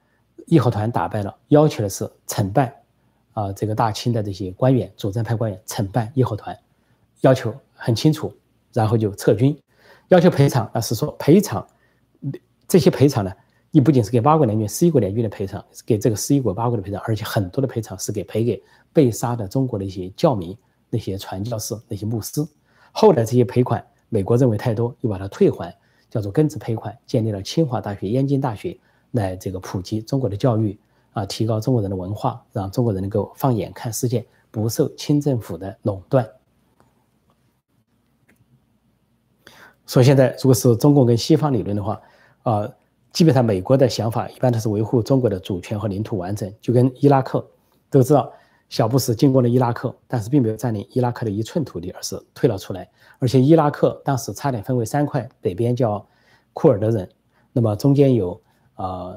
义和团打败了，要求的是惩办啊，这个大清的这些官员，主战派官员惩办义和团，要求很清楚，然后就撤军，要求赔偿，那是说赔偿这些赔偿呢？你不仅是给八国联军、十一国联军的赔偿，给这个十一国、八国的赔偿，而且很多的赔偿是给赔给被杀的中国的一些教民、那些传教士、那些牧师。后来这些赔款，美国认为太多，又把它退还，叫做根治赔款，建立了清华大学、燕京大学，来这个普及中国的教育啊，提高中国人的文化，让中国人能够放眼看世界，不受清政府的垄断。所以现在，如果是中共跟西方理论的话，啊。基本上，美国的想法一般都是维护中国的主权和领土完整，就跟伊拉克都知道，小布什进攻了伊拉克，但是并没有占领伊拉克的一寸土地，而是退了出来。而且伊拉克当时差点分为三块，北边叫库尔德人，那么中间有啊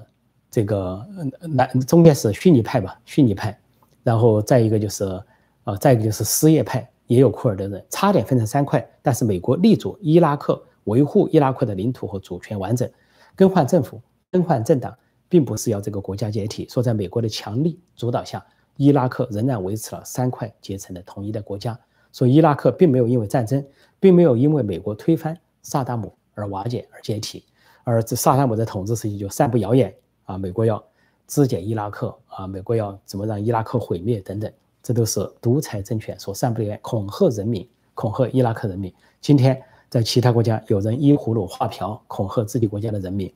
这个南中间是逊尼派吧，逊尼派，然后再一个就是啊再一个就是什叶派，也有库尔德人，差点分成三块。但是美国力主伊拉克，维护伊拉克的领土和主权完整。更换政府、更换政党，并不是要这个国家解体。说在美国的强力主导下，伊拉克仍然维持了三块结成的统一的国家。说伊拉克并没有因为战争，并没有因为美国推翻萨达姆而瓦解而解体，而这萨达姆的统治时期就散布谣言啊，美国要肢解伊拉克啊，美国要怎么让伊拉克毁灭等等，这都是独裁政权所散布的言恐吓人民、恐吓伊拉克人民。今天在其他国家有人依葫芦画瓢，恐吓自己国家的人民。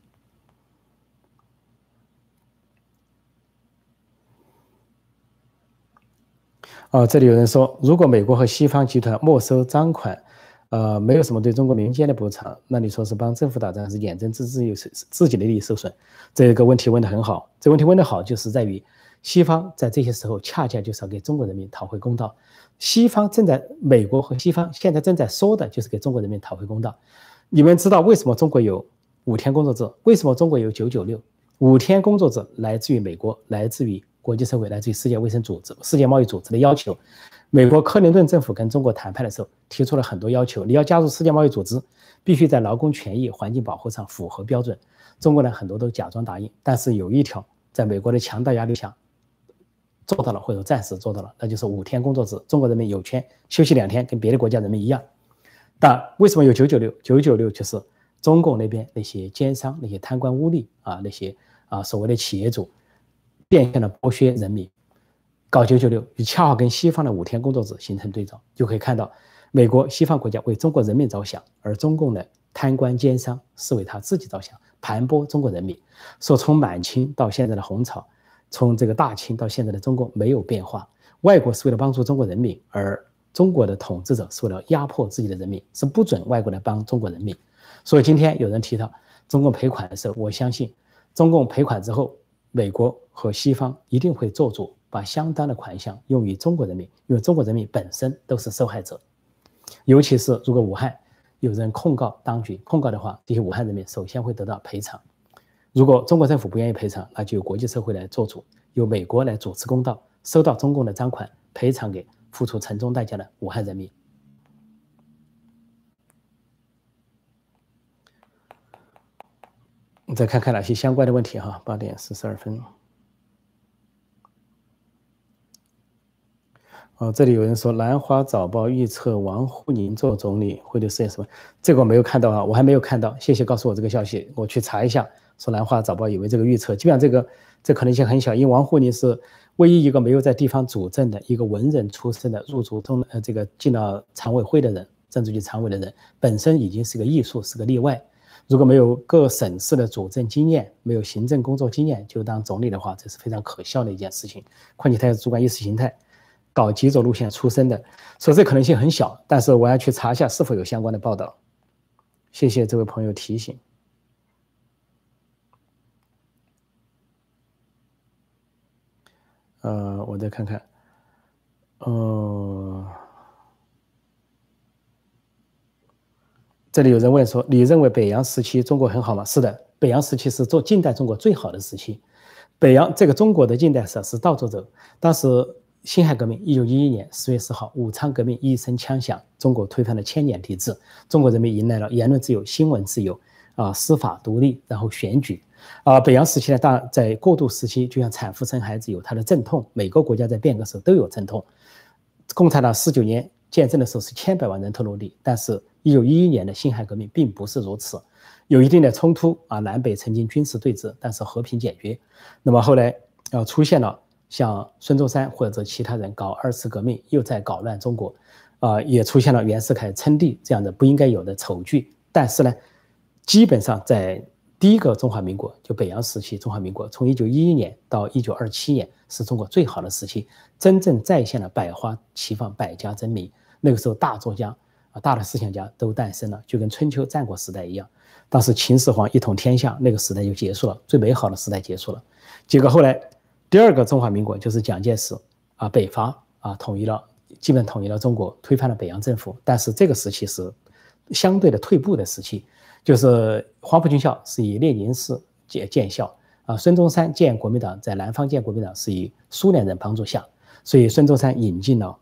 啊，这里有人说，如果美国和西方集团没收赃款。呃，没有什么对中国民间的补偿，那你说是帮政府打仗，还是眼睁睁自有自自己的利益受损？这个问题问得很好。这个问题问得好，就是在于西方在这些时候恰恰就是要给中国人民讨回公道。西方正在，美国和西方现在正在说的就是给中国人民讨回公道。你们知道为什么中国有五天工作制？为什么中国有九九六？五天工作制来自于美国，来自于国际社会，来自于世界卫生组织、世界贸易组织的要求。美国克林顿政府跟中国谈判的时候，提出了很多要求。你要加入世界贸易组织，必须在劳工权益、环境保护上符合标准。中国人很多都假装答应，但是有一条，在美国的强大压力下做到了，或者暂时做到了，那就是五天工作制，中国人民有权休息两天，跟别的国家人民一样。但为什么有九九六？九九六就是中共那边那些奸商、那些贪官污吏啊，那些啊所谓的企业主，变相的剥削人民。搞九九六，就恰好跟西方的五天工作制形成对照，就可以看到，美国西方国家为中国人民着想，而中共的贪官奸商是为他自己着想，盘剥中国人民。说从满清到现在的红朝，从这个大清到现在的中国没有变化，外国是为了帮助中国人民，而中国的统治者是为了压迫自己的人民，是不准外国来帮中国人民。所以今天有人提到中共赔款的时候，我相信中共赔款之后，美国和西方一定会做主。把相当的款项用于中国人民，因为中国人民本身都是受害者，尤其是如果武汉有人控告当局，控告的话，这些武汉人民首先会得到赔偿。如果中国政府不愿意赔偿，那就由国际社会来做主，由美国来主持公道，收到中共的赃款，赔偿给付出沉重代价的武汉人民。再看看哪些相关的问题哈，八点四十二分。哦，这里有人说《南华早报》预测王沪宁做总理会对事业什么？这个我没有看到啊，我还没有看到。谢谢告诉我这个消息，我去查一下。说《南华早报》有没有这个预测？基本上这个这可能性很小，因为王沪宁是唯一一个没有在地方主政的一个文人出身的入主中呃这个进了常委会的人，政治局常委的人，本身已经是个艺术，是个例外。如果没有各省市的主政经验，没有行政工作经验就当总理的话，这是非常可笑的一件事情。况且他是主管意识形态。搞极左路线出身的，所以这可能性很小，但是我要去查一下是否有相关的报道。谢谢这位朋友提醒。我再看看。呃，这里有人问说：“你认为北洋时期中国很好吗？”是的，北洋时期是做近代中国最好的时期。北洋这个中国的近代史是倒着走，当时。辛亥革命，一九一一年十月十号，武昌革命一声枪响，中国推翻了千年帝制，中国人民迎来了言论自由、新闻自由，啊，司法独立，然后选举，啊，北洋时期呢，大在过渡时期，就像产妇生孩子有它的阵痛，每个国家在变革时候都有阵痛。共产党四九年建政的时候是千百万人头落地，但是一九一一年的辛亥革命并不是如此，有一定的冲突啊，南北曾经军事对峙，但是和平解决。那么后来啊，出现了。像孙中山或者其他人搞二次革命，又在搞乱中国，啊，也出现了袁世凯称帝这样的不应该有的丑剧。但是呢，基本上在第一个中华民国，就北洋时期，中华民国从一九一一年到一九二七年是中国最好的时期，真正再现了百花齐放、百家争鸣。那个时候，大作家啊、大的思想家都诞生了，就跟春秋战国时代一样。当时秦始皇一统天下，那个时代就结束了，最美好的时代结束了。结果后来。第二个中华民国就是蒋介石啊，北伐啊，统一了，基本统一了中国，推翻了北洋政府。但是这个时期是相对的退步的时期，就是黄埔军校是以列宁式建建校啊，孙中山建国民党在南方建国民党是以苏联人帮助下，所以孙中山引进了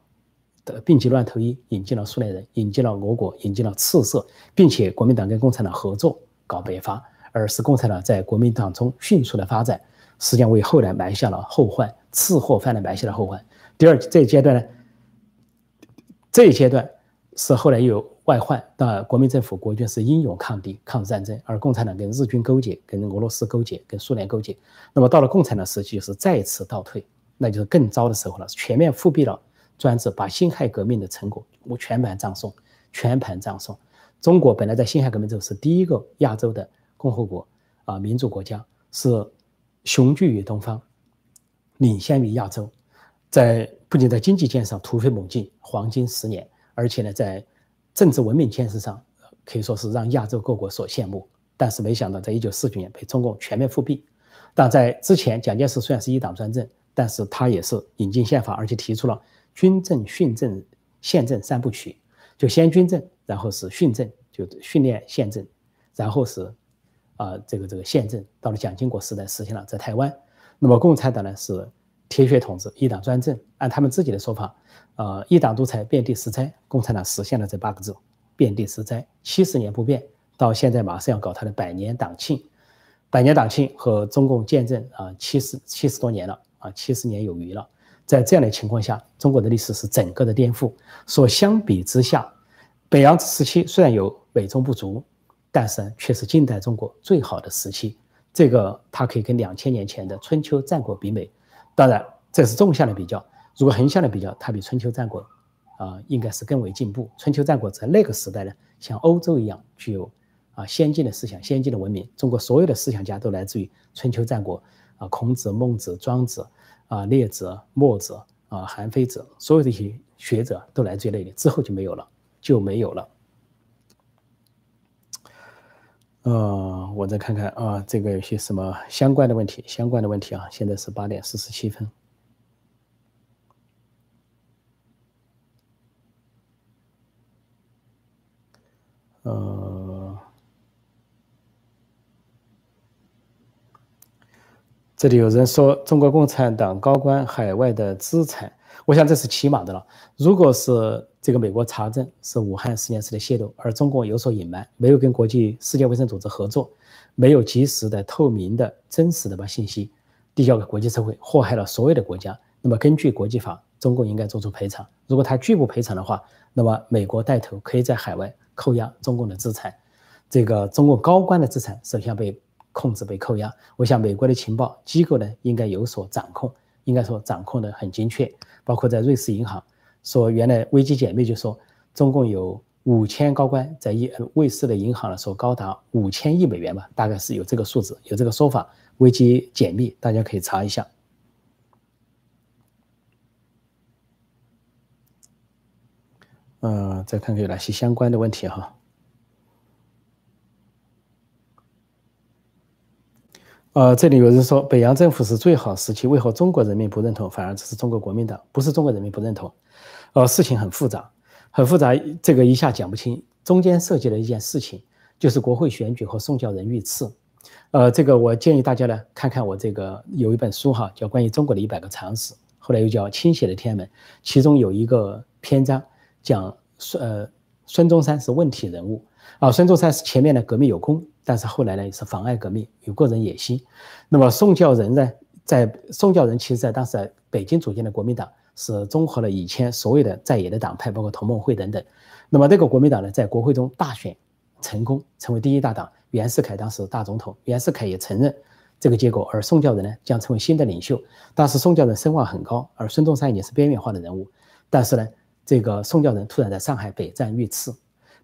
的病急乱投医，引进了苏联人，引进了俄国，引进了赤色，并且国民党跟共产党合作搞北伐，而使共产党在国民党中迅速的发展。实际上为后来埋下了后患，赤祸犯的埋下了后患。第二这一阶段呢，这一阶段是后来有外患，那国民政府国军是英勇抗敌、抗日战争，而共产党跟日军勾结、跟俄罗斯勾结、跟苏联勾结。那么到了共产党时期，就是再次倒退，那就是更糟的时候了，全面复辟了专制，把辛亥革命的成果我全盘葬送，全盘葬送。中国本来在辛亥革命之后是第一个亚洲的共和国啊，民主国家是雄踞于东方，领先于亚洲，在不仅在经济建设突飞猛进，黄金十年，而且呢，在政治文明建设上可以说是让亚洲各国所羡慕。但是没想到，在一九四九年被中共全面复辟。但在之前，蒋介石虽然是一党专政，但是他也是引进宪法，而且提出了军政、训政、宪政三部曲，就先军政。然后是训政，就训练宪政，然后是啊这个这个宪政，到了蒋经国时代实现了在台湾。那么共产党呢是铁血统治，一党专政，按他们自己的说法，呃一党独裁，遍地十灾。共产党实现了这八个字，遍地十灾，七十年不变，到现在马上要搞他的百年党庆，百年党庆和中共建政啊七十七十多年了啊七十年有余了。在这样的情况下，中国的历史是整个的颠覆。所相比之下。北洋时期虽然有美中不足，但是却是近代中国最好的时期。这个它可以跟两千年前的春秋战国比美。当然，这是纵向的比较。如果横向的比较，它比春秋战国啊应该是更为进步。春秋战国在那个时代呢，像欧洲一样具有啊先进的思想、先进的文明。中国所有的思想家都来自于春秋战国啊，孔子、孟子、庄子啊、列子、墨子啊、韩非子，所有这些学者都来自于那里。之后就没有了。就没有了。呃，我再看看啊，这个有些什么相关的问题？相关的问题啊，现在是八点四十七分。呃，这里有人说中国共产党高官海外的资产。我想这是起码的了。如果是这个美国查证是武汉实验室的泄露，而中国有所隐瞒，没有跟国际世界卫生组织合作，没有及时的、透明的、真实的把信息递交给国际社会，祸害了所有的国家，那么根据国际法，中共应该做出赔偿。如果他拒不赔偿的话，那么美国带头可以在海外扣押中共的资产，这个中共高官的资产首先被控制、被扣押。我想美国的情报机构呢，应该有所掌控。应该说掌控的很精确，包括在瑞士银行说，原来危机解密就说中共有五千高官在一瑞士的银行呢，说高达五千亿美元吧，大概是有这个数字，有这个说法。危机解密大家可以查一下。嗯，再看看有哪些相关的问题哈。呃，这里有人说北洋政府是最好时期，为何中国人民不认同，反而只是中国国民党？不是中国人民不认同，呃，事情很复杂，很复杂，这个一下讲不清。中间涉及了一件事情，就是国会选举和宋教仁遇刺。呃，这个我建议大家呢看看我这个有一本书哈，叫《关于中国的一百个常识》，后来又叫《倾斜的天安门》，其中有一个篇章讲孙呃孙中山是问题人物啊，孙中山是前面的革命有功。但是后来呢，也是妨碍革命，有个人野心。那么宋教仁呢，在宋教仁其实，在当时在北京组建的国民党是综合了以前所有的在野的党派，包括同盟会等等。那么这个国民党呢，在国会中大选成功，成为第一大党。袁世凯当时大总统，袁世凯也承认这个结果，而宋教仁呢，将成为新的领袖。当时宋教仁声望很高，而孙中山已经是边缘化的人物。但是呢，这个宋教仁突然在上海北站遇刺，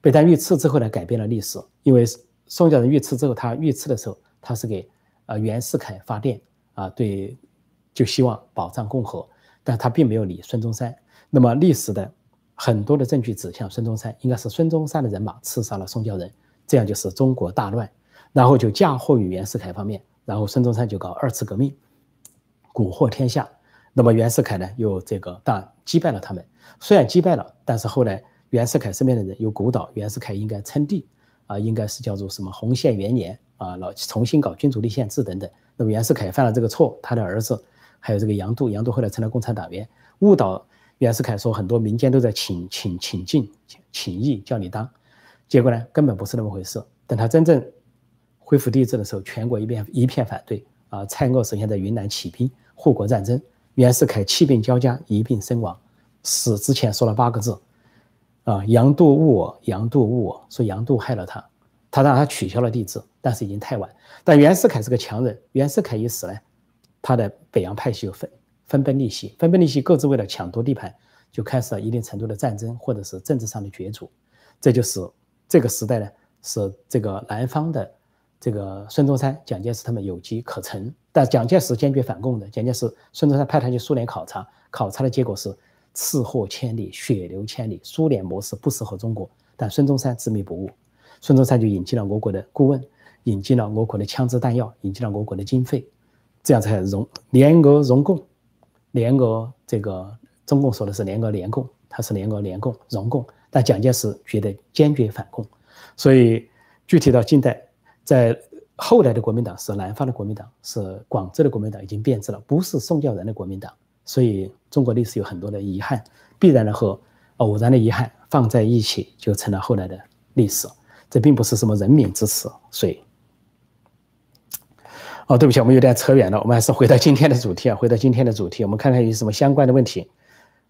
北站遇刺之后呢，改变了历史，因为。宋教仁遇刺之后，他遇刺的时候，他是给呃袁世凯发电啊，对，就希望保障共和，但他并没有理孙中山。那么历史的很多的证据指向孙中山，应该是孙中山的人马刺杀了宋教仁，这样就是中国大乱，然后就嫁祸于袁世凯方面，然后孙中山就搞二次革命，蛊惑天下。那么袁世凯呢，又这个但击败了他们，虽然击败了，但是后来袁世凯身边的人又鼓捣袁世凯应该称帝。啊，应该是叫做什么洪宪元年啊，老重新搞君主立宪制等等。那么袁世凯犯了这个错，他的儿子还有这个杨度，杨度后来成了共产党员，误导袁世凯说很多民间都在请请请进请义叫你当，结果呢根本不是那么回事。等他真正恢复帝制的时候，全国一片一片反对啊，蔡锷首先在云南起兵护国战争，袁世凯气病交加，一病身亡，死之前说了八个字。啊，杨度误我，杨度误我，说杨度害了他，他让他取消了帝制，但是已经太晚。但袁世凯是个强人，袁世凯一死呢，他的北洋派系就分分崩离析，分崩离析，各自为了抢夺地盘，就开始了一定程度的战争，或者是政治上的角逐。这就是这个时代呢，是这个南方的这个孙中山、蒋介石他们有机可乘，但蒋介石坚决反共的。蒋介石、孙中山派他去苏联考察，考察的结果是赤货千里，血流千里，苏联模式不适合中国。但孙中山执迷不悟，孙中山就引进了俄国的顾问。引进了俄国的枪支弹药，引进了俄国的经费，这样才融联俄融共，联俄这个中共说的是联俄联共，他是联俄联共融共，但蒋介石觉得坚决反共，所以具体到近代，在后来的国民党是南方的国民党，是广州的国民党已经变质了，不是宋教仁的国民党，所以中国历史有很多的遗憾，必然的和偶然的遗憾放在一起，就成了后来的历史，这并不是什么人民之耻，所以。哦，对不起，我们有点扯远了，我们还是回到今天的主题啊，回到今天的主题，我们看看有什么相关的问题，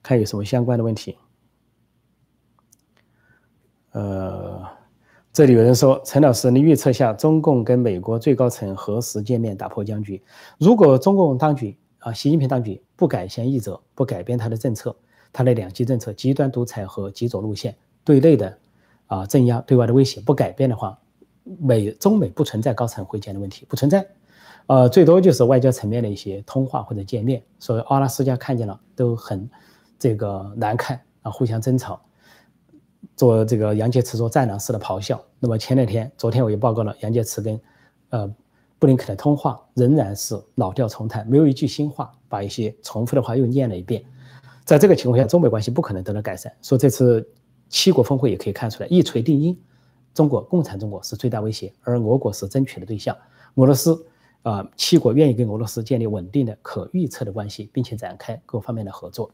看有什么相关的问题。呃，这里有人说，陈老师，你预测下中共跟美国最高层何时见面打破僵局？如果中共当局啊，习近平当局不改弦易辙，不改变他的政策，他的两极政策、极端独裁和极左路线，对内的啊镇压，对外的威胁不改变的话，美中美不存在高层会见的问题，不存在。呃，最多就是外交层面的一些通话或者见面，所以阿拉斯加看见了都很这个难看啊，互相争吵，做这个杨洁篪做战狼式的咆哮。那么前两天，昨天我也报告了杨洁篪跟呃布林肯的通话，仍然是老调重弹，没有一句新话，把一些重复的话又念了一遍。在这个情况下，中美关系不可能得到改善。说这次七国峰会也可以看出来，一锤定音，中国共产中国是最大威胁，而俄国是争取的对象，俄罗斯。啊，七国愿意跟俄罗斯建立稳定的、可预测的关系，并且展开各方面的合作。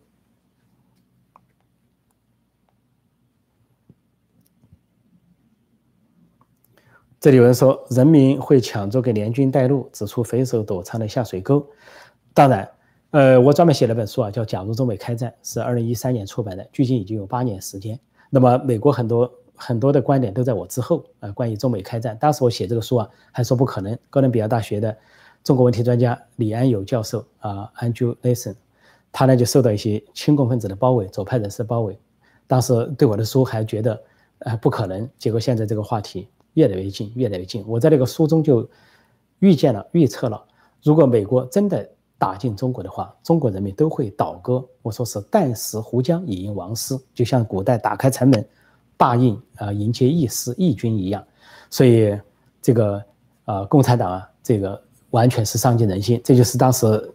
这里有人说，人民会抢着给联军带路，指出匪首躲藏的下水沟。当然，呃，我专门写了本书啊，叫《假如中美开战》，是二零一三年出版的，距今已经有八年时间。那么，美国很多。很多的观点都在我之后啊，关于中美开战，当时我写这个书啊，还说不可能。哥伦比亚大学的中国问题专家李安友教授啊，Andrew Lawson，他呢就受到一些亲共分子的包围，左派人士的包围，当时对我的书还觉得呃不可能。结果现在这个话题越来越近，越来越近。我在那个书中就预见了、预测了，如果美国真的打进中国的话，中国人民都会倒戈。我说是旦食胡浆，以迎王师，就像古代打开城门。大印啊，迎接义师义军一样，所以这个啊，共产党啊，这个完全是伤尽人心。这就是当时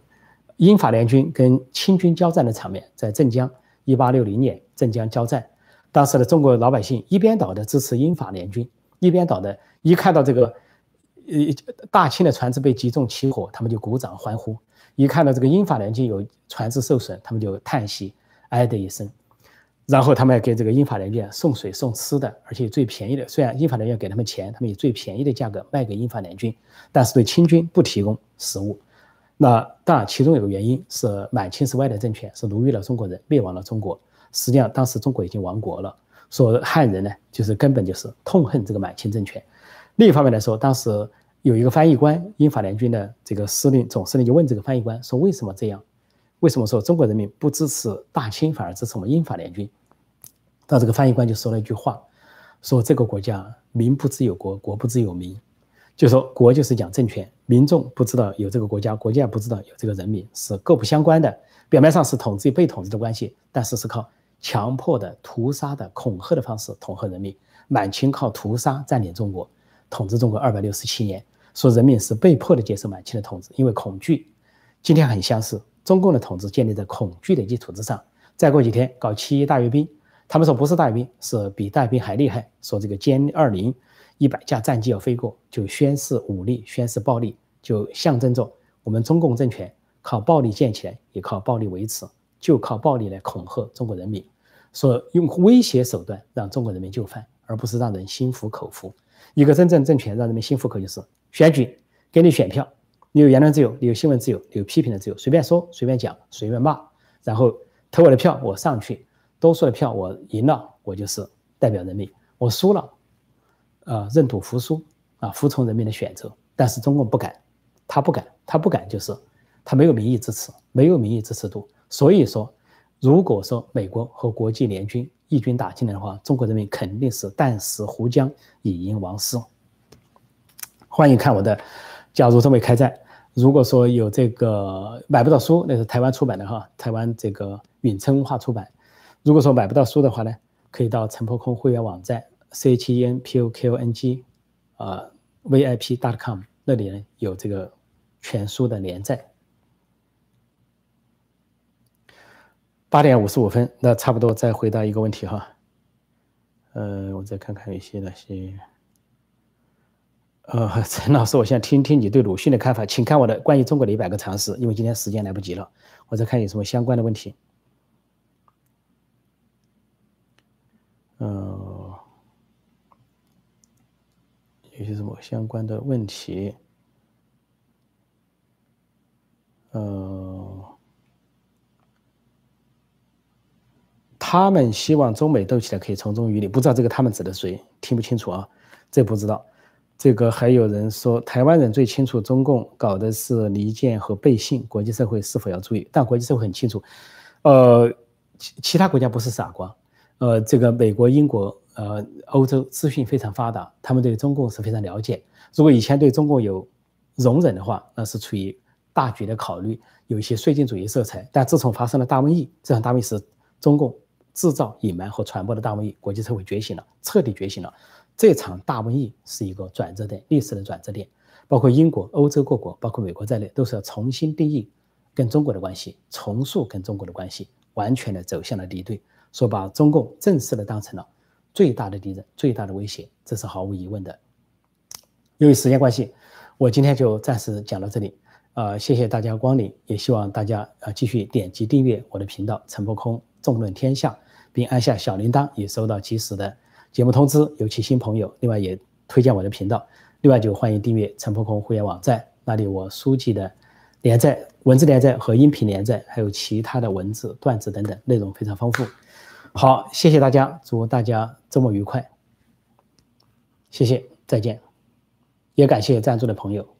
英法联军跟清军交战的场面，在镇江，一八六零年镇江交战。当时的中国老百姓一边倒的支持英法联军，一边倒的，一看到这个呃大清的船只被击中起火，他们就鼓掌欢呼；一看到这个英法联军有船只受损，他们就叹息，哀的一声。然后他们给这个英法联军送水送吃的，而且最便宜的。虽然英法联军给他们钱，他们以最便宜的价格卖给英法联军，但是对清军不提供食物。那当然，其中有个原因是满清是外来政权，是奴役了中国人，灭亡了中国。实际上，当时中国已经亡国了。说汉人呢，就是根本就是痛恨这个满清政权。另一方面来说，当时有一个翻译官，英法联军的这个司令总司令就问这个翻译官说：“为什么这样？为什么说中国人民不支持大清，反而支持我们英法联军？”到这个翻译官就说了一句话，说这个国家民不知有国，国不知有民，就说国就是讲政权，民众不知道有这个国家，国家不知道有这个人民，是各不相关的。表面上是统治与被统治的关系，但是是靠强迫的、屠杀的、恐吓的方式统合人民。满清靠屠杀占领中国，统治中国二百六十七年，说人民是被迫的接受满清的统治，因为恐惧。今天很相似，中共的统治建立在恐惧的基础之上。再过几天搞七一大阅兵。他们说不是大阅兵，是比大阅兵还厉害。说这个歼二零一百架战机要飞过，就宣示武力，宣示暴力，就象征着我们中共政权靠暴力建起来，也靠暴力维持，就靠暴力来恐吓中国人民，说用威胁手段让中国人民就范，而不是让人心服口服。一个真正政权让人民心服口服就是选举，给你选票，你有言论自由，你有新闻自由，你有批评的自由，随便说，随便讲，随便骂，然后投我的票，我上去。多数的票我赢了，我。就是代表人民，我输了，啊，认赌服输啊，服从人民的选择。但是中共不敢，他不敢，他不敢，就是他没有民意支持，没有民意支持度。所以说，如果说美国和国际联军义军打进来的话，中国人民肯定是旦死湖江，以迎王师。欢迎看我的《假如中美开战》。如果说有这个买不到书，那是台湾出版的哈，台湾这个允称文化出版。如果说买不到书的话呢，可以到陈破空会员网站 c h e n p o k o n g 啊 v i p dot com 那里呢有这个全书的连载。八点五十五分，那差不多再回答一个问题哈。呃，我再看看有些那些。呃，陈老师，我想听听你对鲁迅的看法，请看我的关于中国的一百个常识。因为今天时间来不及了，我再看有什么相关的问题。呃，有些什么相关的问题？呃，他们希望中美斗起来可以从中渔利，不知道这个他们指的谁？听不清楚啊，这不知道。这个还有人说，台湾人最清楚中共搞的是离间和背信，国际社会是否要注意？但国际社会很清楚，呃，其其他国家不是傻瓜，呃，这个美国、英国、呃，欧洲资讯非常发达，他们对中共是非常了解。如果以前对中共有容忍的话，那是出于大局的考虑，有一些绥靖主义色彩。但自从发生了大瘟疫，这场大瘟疫是中共制造、隐瞒和传播的大瘟疫，国际社会觉醒了，彻底觉醒了。这场大瘟疫是一个转折点，历史的转折点，包括英国、欧洲各国，包括美国在内，都是要重新定义跟中国的关系，重塑跟中国的关系，完全的走向了敌对，说把中共正式的当成了最大的敌人、最大的威胁，这是毫无疑问的。由于时间关系，我今天就暂时讲到这里，呃，谢谢大家光临，也希望大家呃继续点击订阅我的频道“陈伯空纵论天下”，并按下小铃铛，以收到及时的。节目通知，尤其新朋友，另外也推荐我的频道，另外就欢迎订阅陈破空会员网站，那里我书籍的连载、文字连载和音频连载，还有其他的文字、段子等等，内容非常丰富。好，谢谢大家，祝大家周末愉快，谢谢，再见，也感谢赞助的朋友。